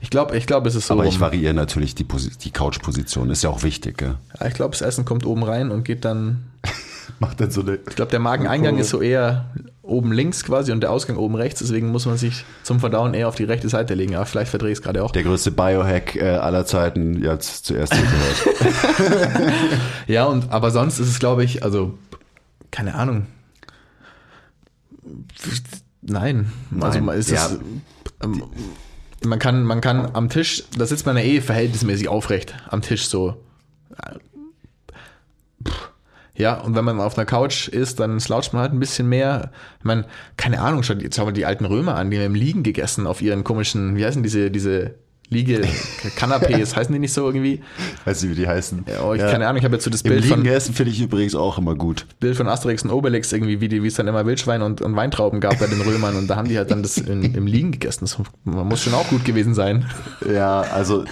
Ich glaube, ich glaube, es ist so. Aber ich rum. variiere natürlich die, Posi- die Couch-Position, ist ja auch wichtig. Gell? Ja, ich glaube, das Essen kommt oben rein und geht dann Macht dann so eine. Ich glaube, der Mageneingang ist so eher oben links quasi und der Ausgang oben rechts. Deswegen muss man sich zum Verdauen eher auf die rechte Seite legen. Aber vielleicht verdrehe ich es gerade auch. Der größte Biohack äh, aller Zeiten, es zuerst gehört. Ja, und aber sonst ist es, glaube ich, also keine Ahnung. Nein, also Nein, man ist ja. es. Ähm, man kann, man kann am Tisch, da sitzt man ja eh verhältnismäßig aufrecht am Tisch so. Ja, und wenn man auf einer Couch ist, dann sloucht man halt ein bisschen mehr. Ich meine, keine Ahnung, schau, jetzt schau mal die alten Römer an, die haben im Liegen gegessen auf ihren komischen, wie heißen diese, diese Liege, Kanapés, heißen die nicht so irgendwie? Weißt du, wie die heißen? Ja, oh, ich, Keine Ahnung, ich habe jetzt so das Im Bild Liegen von, essen finde ich übrigens auch immer gut. Bild von Asterix und Obelix irgendwie, wie, die, wie es dann immer Wildschwein und, und Weintrauben gab bei den Römern und da haben die halt dann das in, im Liegen gegessen. Das man muss schon auch gut gewesen sein. Ja, also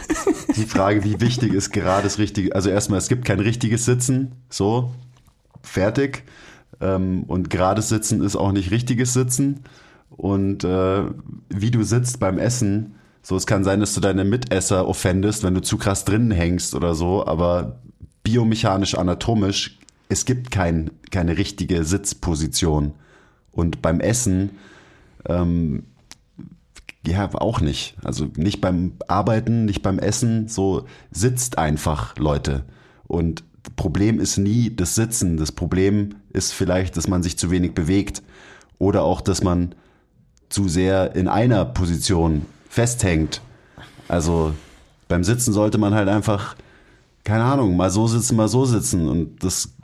die Frage, wie wichtig ist gerade das Richtige. Also erstmal, es gibt kein richtiges Sitzen, so, fertig. Ähm, und gerades Sitzen ist auch nicht richtiges Sitzen. Und äh, wie du sitzt beim Essen, so, es kann sein, dass du deine Mitesser offendest, wenn du zu krass drinnen hängst oder so, aber biomechanisch, anatomisch, es gibt kein, keine richtige Sitzposition. Und beim Essen, ähm, ja, auch nicht. Also nicht beim Arbeiten, nicht beim Essen, so sitzt einfach, Leute. Und Problem ist nie das Sitzen. Das Problem ist vielleicht, dass man sich zu wenig bewegt oder auch, dass man zu sehr in einer Position festhängt. Also beim Sitzen sollte man halt einfach, keine Ahnung, mal so sitzen, mal so sitzen. Und das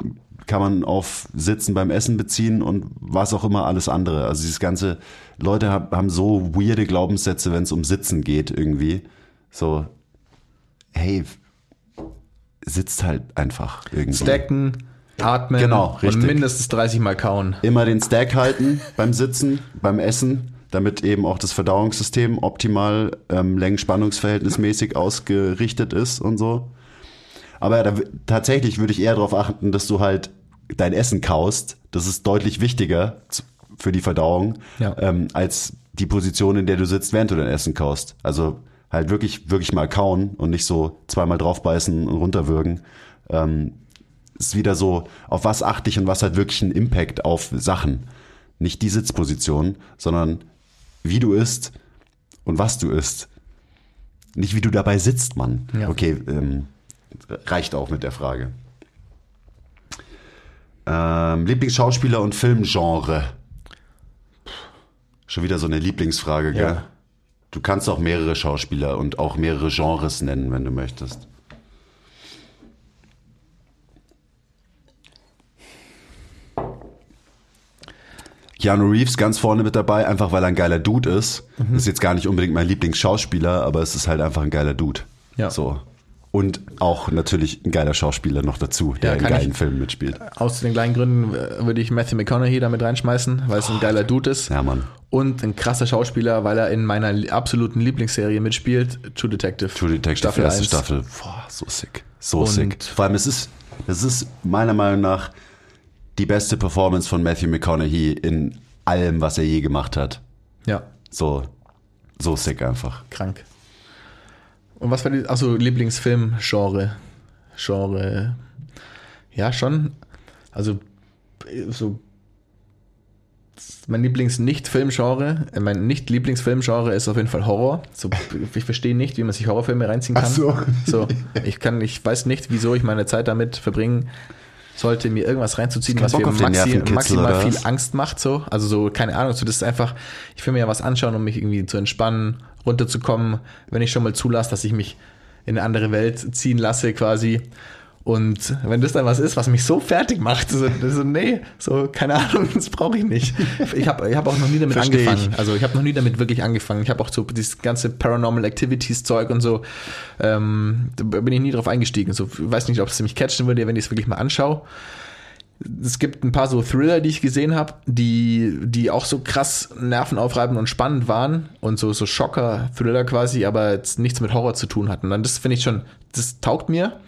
kann man auf Sitzen beim Essen beziehen und was auch immer alles andere. Also dieses ganze Leute hab, haben so weirde Glaubenssätze, wenn es um Sitzen geht irgendwie. So, hey, sitzt halt einfach irgendwie. Stacken, atmen Genau, richtig. und mindestens 30 Mal kauen. Immer den Stack halten beim Sitzen, beim Essen, damit eben auch das Verdauungssystem optimal ähm, Längen-Spannungsverhältnismäßig ausgerichtet ist und so. Aber da, tatsächlich würde ich eher darauf achten, dass du halt dein Essen kaust. Das ist deutlich wichtiger für die Verdauung, Ja. ähm, als die Position, in der du sitzt, während du dein Essen kaust. Also halt wirklich, wirklich mal kauen und nicht so zweimal draufbeißen und runterwürgen. Ähm, ist wieder so, auf was achte ich und was hat wirklich einen Impact auf Sachen. Nicht die Sitzposition, sondern wie du isst und was du isst. Nicht wie du dabei sitzt, Mann. Ja. Okay, ähm, reicht auch mit der Frage. Ähm, Lieblingsschauspieler und Filmgenre. Schon wieder so eine Lieblingsfrage, gell? Ja. Du kannst auch mehrere Schauspieler und auch mehrere Genres nennen, wenn du möchtest. Keanu Reeves ganz vorne mit dabei, einfach weil er ein geiler Dude ist. Ist jetzt gar nicht unbedingt mein Lieblingsschauspieler, aber es ist halt einfach ein geiler Dude. Ja. So. Und auch natürlich ein geiler Schauspieler noch dazu, der in kann geilen Filmen mitspielt. Aus den gleichen Gründen äh, würde ich Matthew McConaughey damit reinschmeißen, weil es ein geiler Dude ist. Ja, Mann. Und ein krasser Schauspieler, weil er in meiner absoluten Lieblingsserie mitspielt, True Detective. True Detective, Staffel erste 1. Staffel. Boah, so sick. So Und- sick. Vor allem, es ist, es ist meiner Meinung nach die beste Performance von Matthew McConaughey in allem, was er je gemacht hat. Ja, So, so sick einfach. krank. Und was war die, achso, Lieblingsfilm-Genre? Genre, ja, schon. Also, so, mein Lieblings-Nicht-Film-Genre, äh, mein Nicht-Lieblingsfilm-Genre ist auf jeden Fall Horror. So, ich verstehe nicht, wie man sich Horrorfilme reinziehen kann. Ach so. so. Ich kann, ich weiß nicht, wieso ich meine Zeit damit verbringen sollte, mir irgendwas reinzuziehen, was Bock mir maxi maximal oder viel? Angst macht, so. Also so, keine Ahnung, so das ist einfach, ich will mir ja was anschauen, um mich irgendwie zu entspannen, runterzukommen, wenn ich schon mal zulasse, dass ich mich in eine andere Welt ziehen lasse, quasi. Und wenn das dann was ist, was mich so fertig macht, so, so nee, so, keine Ahnung, das brauche ich nicht. Ich habe ich hab auch noch nie damit Versteh angefangen. ich. Also ich habe noch nie damit wirklich angefangen. Ich habe auch so dieses ganze Paranormal Activities Zeug und so, ähm, da bin ich nie drauf eingestiegen. So, ich weiß nicht, ob es mich catchen würde, wenn ich es wirklich mal anschaue. Es gibt ein paar so Thriller, die ich gesehen habe, die, die auch so krass nervenaufreibend und spannend waren und so, so Schocker-Thriller quasi, aber jetzt nichts mit Horror zu tun hatten. Und das finde ich schon, das taugt mir.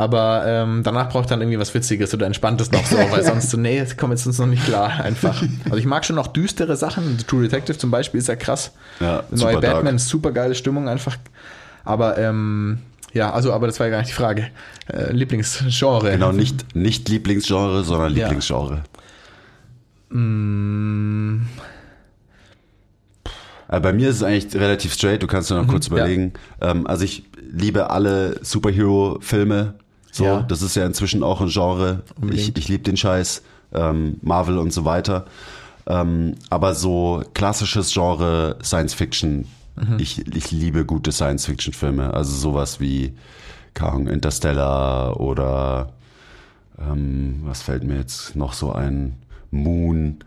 Aber ähm, danach braucht dann irgendwie was Witziges oder Entspanntes noch so, weil sonst so, nee, das kommt jetzt uns noch nicht klar, einfach. Also ich mag schon noch düstere Sachen. True Detective zum Beispiel ist ja krass. Ja, Neue super dark. Batman, super geile Stimmung einfach. Aber ähm, ja, also, aber das war ja gar nicht die Frage. Äh, Lieblingsgenre. Genau, nicht, nicht Lieblingsgenre, sondern Ja. Lieblingsgenre. Mm, Äh, Bei mir ist es eigentlich relativ straight, du kannst dir noch kurz Mhm, ja. überlegen. Ähm, also ich liebe alle Superhero-Filme. So, Ja. das ist ja inzwischen auch ein Genre. Ich, Unbedingt. ich liebe den Scheiß, ähm, Marvel und so weiter. Ähm, aber so klassisches Genre Science Fiction. Mhm. Ich, ich liebe gute Science Fiction Filme. Also sowas wie Ahnung, Interstellar oder ähm, was fällt mir jetzt noch so ein? Moon.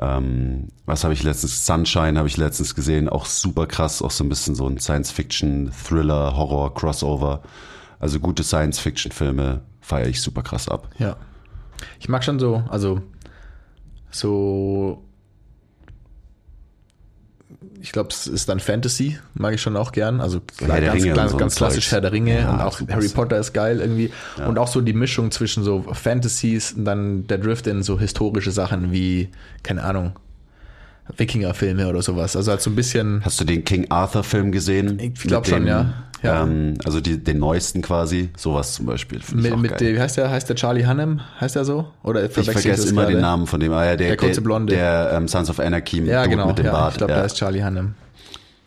Ähm, was habe ich letztens? Sunshine habe ich letztens gesehen. Auch super krass. Auch so ein bisschen so ein Science-Fiction, Thriller, Horror, Crossover. Also gute Science-Fiction-Filme feiere ich super krass ab. ja. Ich mag schon so, also so ich glaube, es ist dann Fantasy, mag ich schon auch gern. Also Herr ganz, ganz, so ganz klassisch. Herr der Ringe Ja, und auch. Harry Potter ist geil irgendwie. Und auch so die Mischung zwischen so Fantasies und dann der Drift in so historische Sachen wie, keine Ahnung, Wikinger-Filme oder sowas. Also halt so ein bisschen. Hast du den King Arthur-Film gesehen? Ich glaub Mit schon, ja. Ja. Ähm, also die, den neuesten quasi. Sowas zum Beispiel. Mit, mit dem, wie heißt der, heißt der Charlie Hannem? Heißt der so? Oder ich vergesse immer den Namen von dem. Ah, ja, der, Der kurze der, Blonde. Der ähm, Sons of Anarchy Ja, genau. mit dem ja, Bart. ich glaube, ja. da ist Charlie Hannem.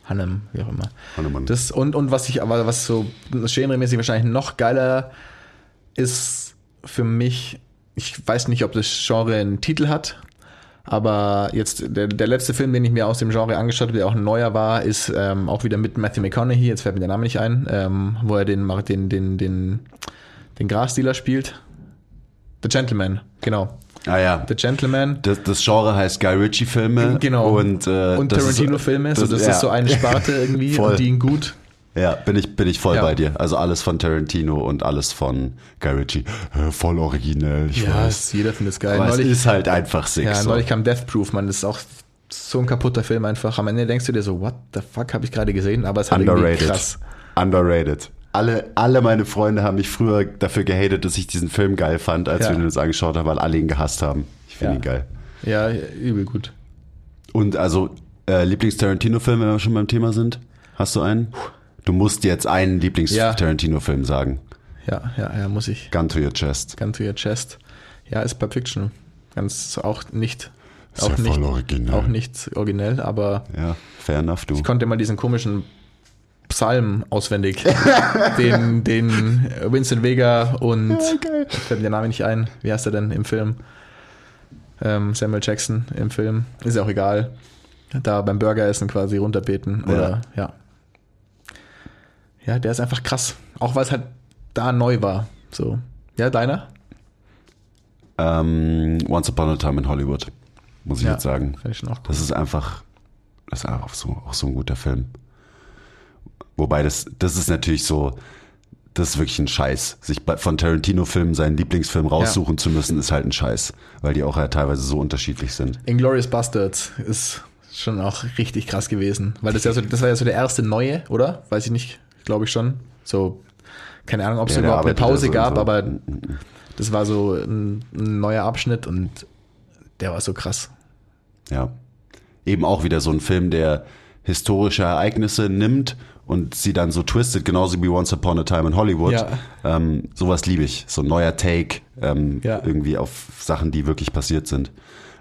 Hannem, wie auch immer. Hannemann. Das, und, und was ich aber, was so genremäßig wahrscheinlich noch geiler ist für mich, ich weiß nicht, ob das Genre einen Titel hat, aber jetzt der, der letzte Film, den ich mir aus dem Genre angeschaut habe, der auch ein neuer war, ist ähm, auch wieder mit Matthew McConaughey, jetzt fällt mir der Name nicht ein, ähm, wo er den, den, den, den, den Grasdealer spielt. The Gentleman, genau. Ah ja. The Gentleman. Das, das Genre heißt Guy Ritchie-Filme. Genau. Und, äh, und das ist- Tarantino-Filme, so das ja. ist so eine Sparte irgendwie Voll. und die ihn gut. Ja, bin ich, bin ich voll Ja. bei dir. Also alles von Tarantino und alles von Guy Ritchie. Voll originell, ich Ja, weiß. es- jeder findet es geil. Aber es Neulich, ist halt einfach sick. ja, so. neulich kam Death Proof, man, das ist auch so ein kaputter Film einfach. Am Ende denkst du dir so, what the fuck habe ich gerade gesehen? Aber es hat irgendwie Underrated. krass. Underrated. Alle, alle meine Freunde haben mich früher dafür gehatet, dass ich diesen Film geil fand, als Ja. wir ihn uns angeschaut haben, weil alle ihn gehasst haben. Ich finde ihn geil. Ja, übel gut. Und also, äh, Lieblings-Tarantino-Film, wenn wir schon beim Thema sind? Hast du einen? Du musst jetzt einen Ja. Lieblings-Tarantino-Film sagen. Ja, ja, ja, muss ich. Gun to your chest. Gun to your chest. Ja, ist Pulp Fiction. Ganz auch nicht, Ist auch ja voll nicht, originell. auch nicht originell, aber Ja, fair enough, du. ich konnte mal diesen komischen Psalm auswendig, den, den Vincent Vega und geil. ich fällt mir der Name nicht ein. Wie heißt er denn im Film? Ähm, Samuel Jackson im Film. Ist ja auch egal. Da beim Burgeressen quasi runterbeten oder ja. Ja, der ist einfach krass. Auch weil es halt da neu war. So. Ja, deiner? Ähm, Once Upon a Time in Hollywood, muss ich Ja, jetzt sagen. Ich cool. Das ist einfach, das ist einfach so, auch so ein guter Film. Wobei das, das ist natürlich so, das ist wirklich ein Scheiß. Sich von Tarantino-Filmen seinen Lieblingsfilm raussuchen zu müssen, ist halt ein Scheiß, weil die auch ja teilweise so unterschiedlich sind. Inglourious Bastards ist schon auch richtig krass gewesen. Weil das ja so, das war ja so der erste neue, oder? Weiß ich nicht, glaube ich schon. So, keine Ahnung, ob es Ja, überhaupt eine Pause ja so gab, so. aber das war so ein, ein neuer Abschnitt und der war so krass. Ja. Eben auch wieder so ein Film, der historische Ereignisse nimmt und sie dann so twistet, genauso wie Once Upon a Time in Hollywood. Ja. Ähm, sowas liebe ich. So ein neuer Take ähm, Ja. irgendwie auf Sachen, die wirklich passiert sind.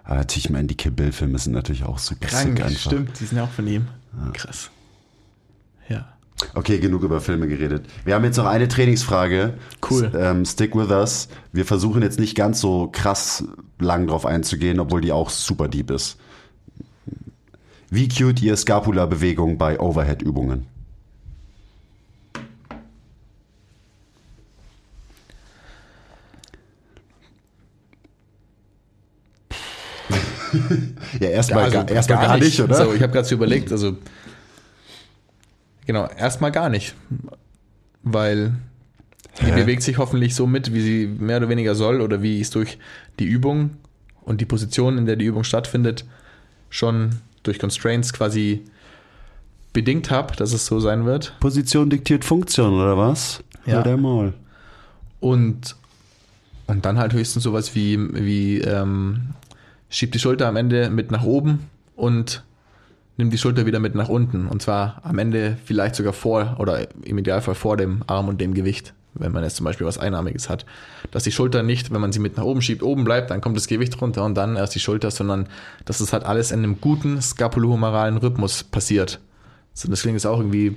Aber natürlich, ich meine, die Kill Bill-Filme sind natürlich auch super Krank, sick einfach. stimmt, die sind ja auch von ihm. Krass. Ja. Okay, genug über Filme geredet. Wir haben jetzt noch eine Trainingsfrage. Cool. S ähm, stick with us. Wir versuchen jetzt nicht ganz so krass lang drauf einzugehen, obwohl die auch super deep ist. Wie cute ihr Scapula-Bewegung bei Overhead-Übungen? ja, erstmal Also gar, erstmal gar, nicht, oder? So, ich habe gerade so überlegt, also genau, erstmal gar nicht. Weil die Hä? bewegt sich hoffentlich so mit, wie sie mehr oder weniger soll oder wie ich es durch die Übung und die Position, in der die Übung stattfindet, schon durch Constraints quasi bedingt habe, dass es so sein wird. Position diktiert Funktion, oder was? Ja. Oder mal. Und, und dann halt höchstens sowas wie, wie ähm, schiebt die Schulter am Ende mit nach oben und nimmt die Schulter wieder mit nach unten. Und zwar am Ende vielleicht sogar vor oder im Idealfall vor dem Arm und dem Gewicht, wenn man jetzt zum Beispiel was Einarmiges hat. Dass die Schulter nicht, wenn man sie mit nach oben schiebt, oben bleibt, dann kommt das Gewicht runter und dann erst die Schulter, sondern dass es halt alles in einem guten scapulohumeralen Rhythmus passiert. So, das klingt jetzt auch irgendwie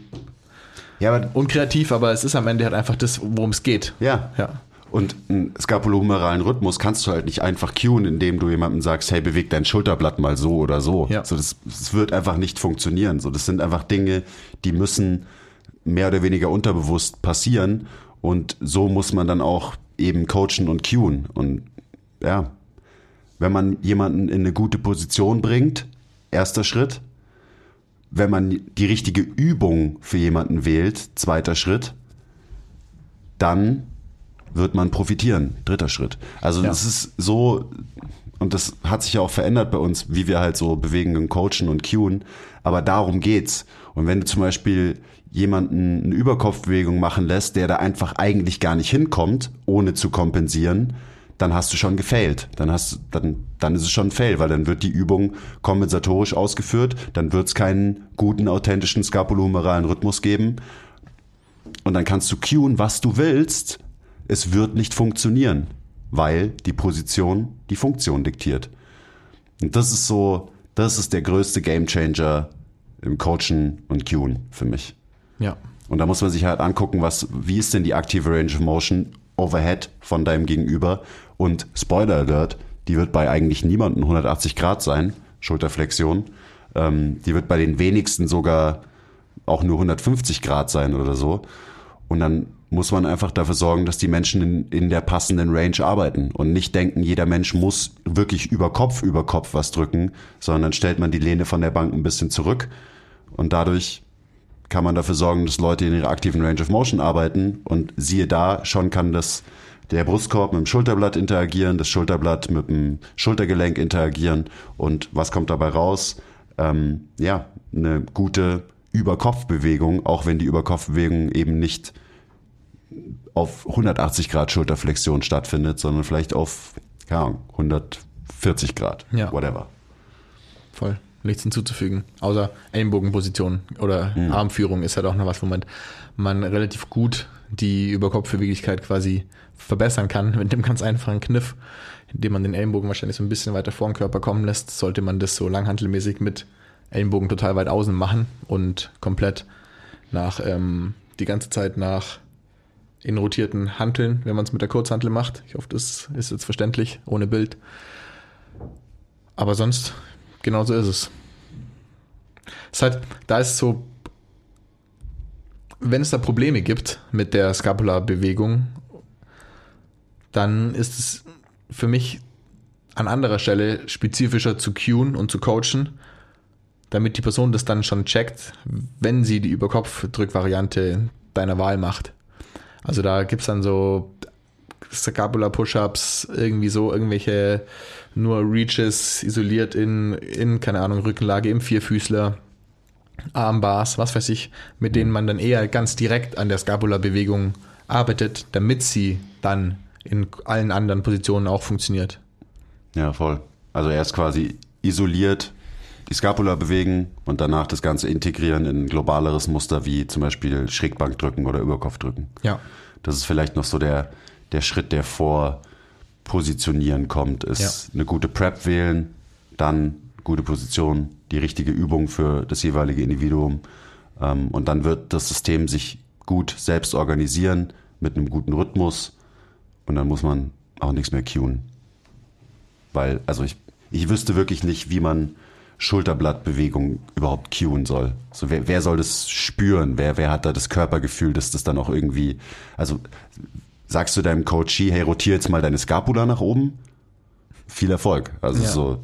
Ja, aber unkreativ, aber es ist am Ende halt einfach das, worum es geht. Ja. Ja. Und einen scapulohumeralen Rhythmus kannst du halt nicht einfach cueen, indem du jemandem sagst, hey, beweg dein Schulterblatt mal so oder so. Ja. so das, das wird einfach nicht funktionieren. So, das sind einfach Dinge, die müssen mehr oder weniger unterbewusst passieren. Und so muss man dann auch eben coachen und cueen. Und ja, wenn man jemanden in eine gute Position bringt, erster Schritt. Wenn man die richtige Übung für jemanden wählt, zweiter Schritt, dann wird man profitieren. Dritter Schritt. Also Ja. es ist so, und das hat sich ja auch verändert bei uns, wie wir halt so bewegen und coachen und cueen. Aber darum geht's. Und wenn du zum Beispiel jemanden eine Überkopfbewegung machen lässt, der da einfach eigentlich gar nicht hinkommt, ohne zu kompensieren, dann hast du schon gefailt. Dann hast dann, dann ist es schon ein Fail, weil dann wird die Übung kompensatorisch ausgeführt, dann wird es keinen guten, authentischen scapulohumeralen Rhythmus geben. Und dann kannst du cueen, was du willst. Es wird nicht funktionieren, weil die Position die Funktion diktiert. Und das ist so, das ist der größte Gamechanger im Coachen und Cueen für mich. Ja. Und da muss man sich halt angucken, was, wie ist denn die aktive Range of Motion overhead von deinem Gegenüber? Und Spoiler Alert, die wird bei eigentlich niemandem 180 Grad sein, Schulterflexion. Ähm, die wird bei den wenigsten sogar auch nur 150 Grad sein oder so. Und dann muss man einfach dafür sorgen, dass die Menschen in, in der passenden Range arbeiten und nicht denken, jeder Mensch muss wirklich über Kopf über Kopf was drücken, sondern stellt man die Lehne von der Bank ein bisschen zurück und dadurch kann man dafür sorgen, dass Leute in ihrer aktiven Range of Motion arbeiten und siehe da, schon kann das der Brustkorb mit dem Schulterblatt interagieren, das Schulterblatt mit dem Schultergelenk interagieren und was kommt dabei raus? Ähm, ja, eine gute Überkopfbewegung, auch wenn die Überkopfbewegung eben nicht auf 180 Grad Schulterflexion stattfindet, sondern vielleicht auf, keine Ahnung, 140 Grad, Ja. whatever. Voll. Nichts hinzuzufügen. Außer Ellenbogenposition oder Armführung ist halt auch noch was, wo man, man relativ gut die Überkopfbeweglichkeit quasi verbessern kann mit dem ganz einfachen Kniff, indem man den Ellenbogen wahrscheinlich so ein bisschen weiter vor den Körper kommen lässt, sollte man das so langhantelmäßig mit Ellenbogen total weit außen machen und komplett nach ähm, die ganze Zeit nach in rotierten Hanteln, wenn man es mit der Kurzhantel macht. Ich hoffe, das ist jetzt verständlich, ohne Bild. Aber sonst, genau so ist es. Es halt, da ist so, wenn es da Probleme gibt mit der Scapula-Bewegung, dann ist es für mich an anderer Stelle spezifischer zu cueen und zu coachen, damit die Person das dann schon checkt, wenn sie die Überkopfdrückvariante deiner Wahl macht. Also da gibt es dann so Scapula Push-Ups, irgendwie so irgendwelche nur Reaches isoliert in, in, keine Ahnung, Rückenlage im Vierfüßler, Armbars, was weiß ich, mit denen man dann eher ganz direkt an der Scapula-Bewegung arbeitet, damit sie dann in allen anderen Positionen auch funktioniert. Ja, voll. Also erst quasi isoliert die Scapula bewegen und danach das Ganze integrieren in ein globaleres Muster wie zum Beispiel Schrägbankdrücken oder Überkopfdrücken. Ja. Das ist vielleicht noch so der, der Schritt, der vor Positionieren kommt, ist Ja. eine gute Prep wählen, dann gute Position, die richtige Übung für das jeweilige Individuum ähm, und dann wird das System sich gut selbst organisieren mit einem guten Rhythmus und dann muss man auch nichts mehr cueen. Weil, also ich, ich wüsste wirklich nicht, wie man Schulterblattbewegung überhaupt cueen soll. So, wer, wer soll das spüren? Wer, wer hat da das Körpergefühl, dass das dann auch irgendwie, also sagst du deinem Coachie, hey, rotier jetzt mal deine Scapula nach oben? Viel Erfolg. Also Ja. so,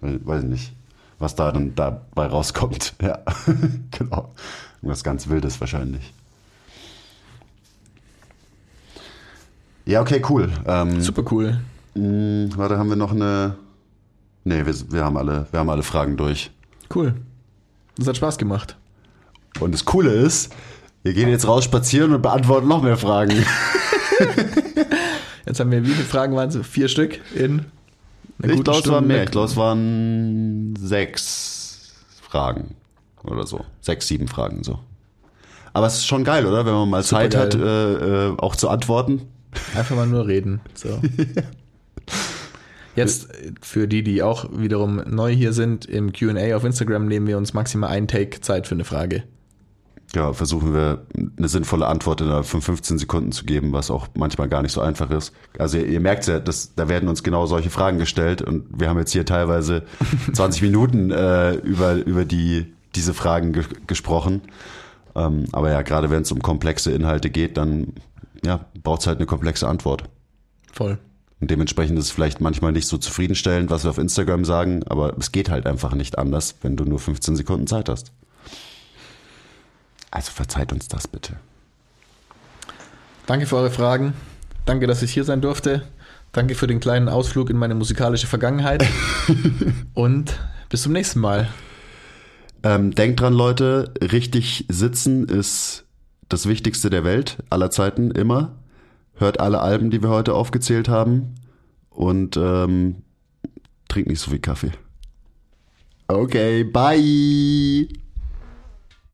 we- weiß ich nicht, was da dann dabei rauskommt. Ja, genau. Irgendwas ganz Wildes wahrscheinlich. Ja, okay, cool. Ähm, Super cool. mh, warte, haben wir noch eine. Nee, wir, wir, haben alle, wir haben alle Fragen durch. Cool. Das hat Spaß gemacht. Und das Coole ist, wir gehen jetzt raus spazieren und beantworten noch mehr Fragen. Jetzt haben wir, wie viele Fragen waren es? Vier Stück in einer Ich glaube, es waren mehr. Ich glaube, es waren sechs Fragen oder so. Sechs, sieben Fragen so. Aber es ist schon geil, oder? Wenn man mal Zeit hat, äh, äh, auch zu antworten. Einfach mal nur reden. So. Jetzt für die, die auch wiederum neu hier sind, im QA auf Instagram nehmen wir uns maximal einen Take Zeit für eine Frage. Ja, versuchen wir eine sinnvolle Antwort innerhalb von 15 Sekunden zu geben, was auch manchmal gar nicht so einfach ist. Also ihr, ihr merkt ja, dass, da werden uns genau solche Fragen gestellt und wir haben jetzt hier teilweise 20 Minuten äh, über, über die, diese Fragen ge gesprochen. Ähm, aber ja, gerade wenn es um komplexe Inhalte geht, dann ja, braucht es halt eine komplexe Antwort. Voll. Und dementsprechend ist es vielleicht manchmal nicht so zufriedenstellend, was wir auf Instagram sagen, aber es geht halt einfach nicht anders, wenn du nur 15 Sekunden Zeit hast. Also verzeiht uns das bitte. Danke für eure Fragen. Danke, dass ich hier sein durfte. Danke für den kleinen Ausflug in meine musikalische Vergangenheit. Und bis zum nächsten Mal. Ähm, denkt dran, Leute, richtig sitzen ist das Wichtigste der Welt, aller Zeiten, immer. Hört alle Alben, die wir heute aufgezählt haben. Und ähm, trinkt nicht so viel Kaffee. Okay, bye.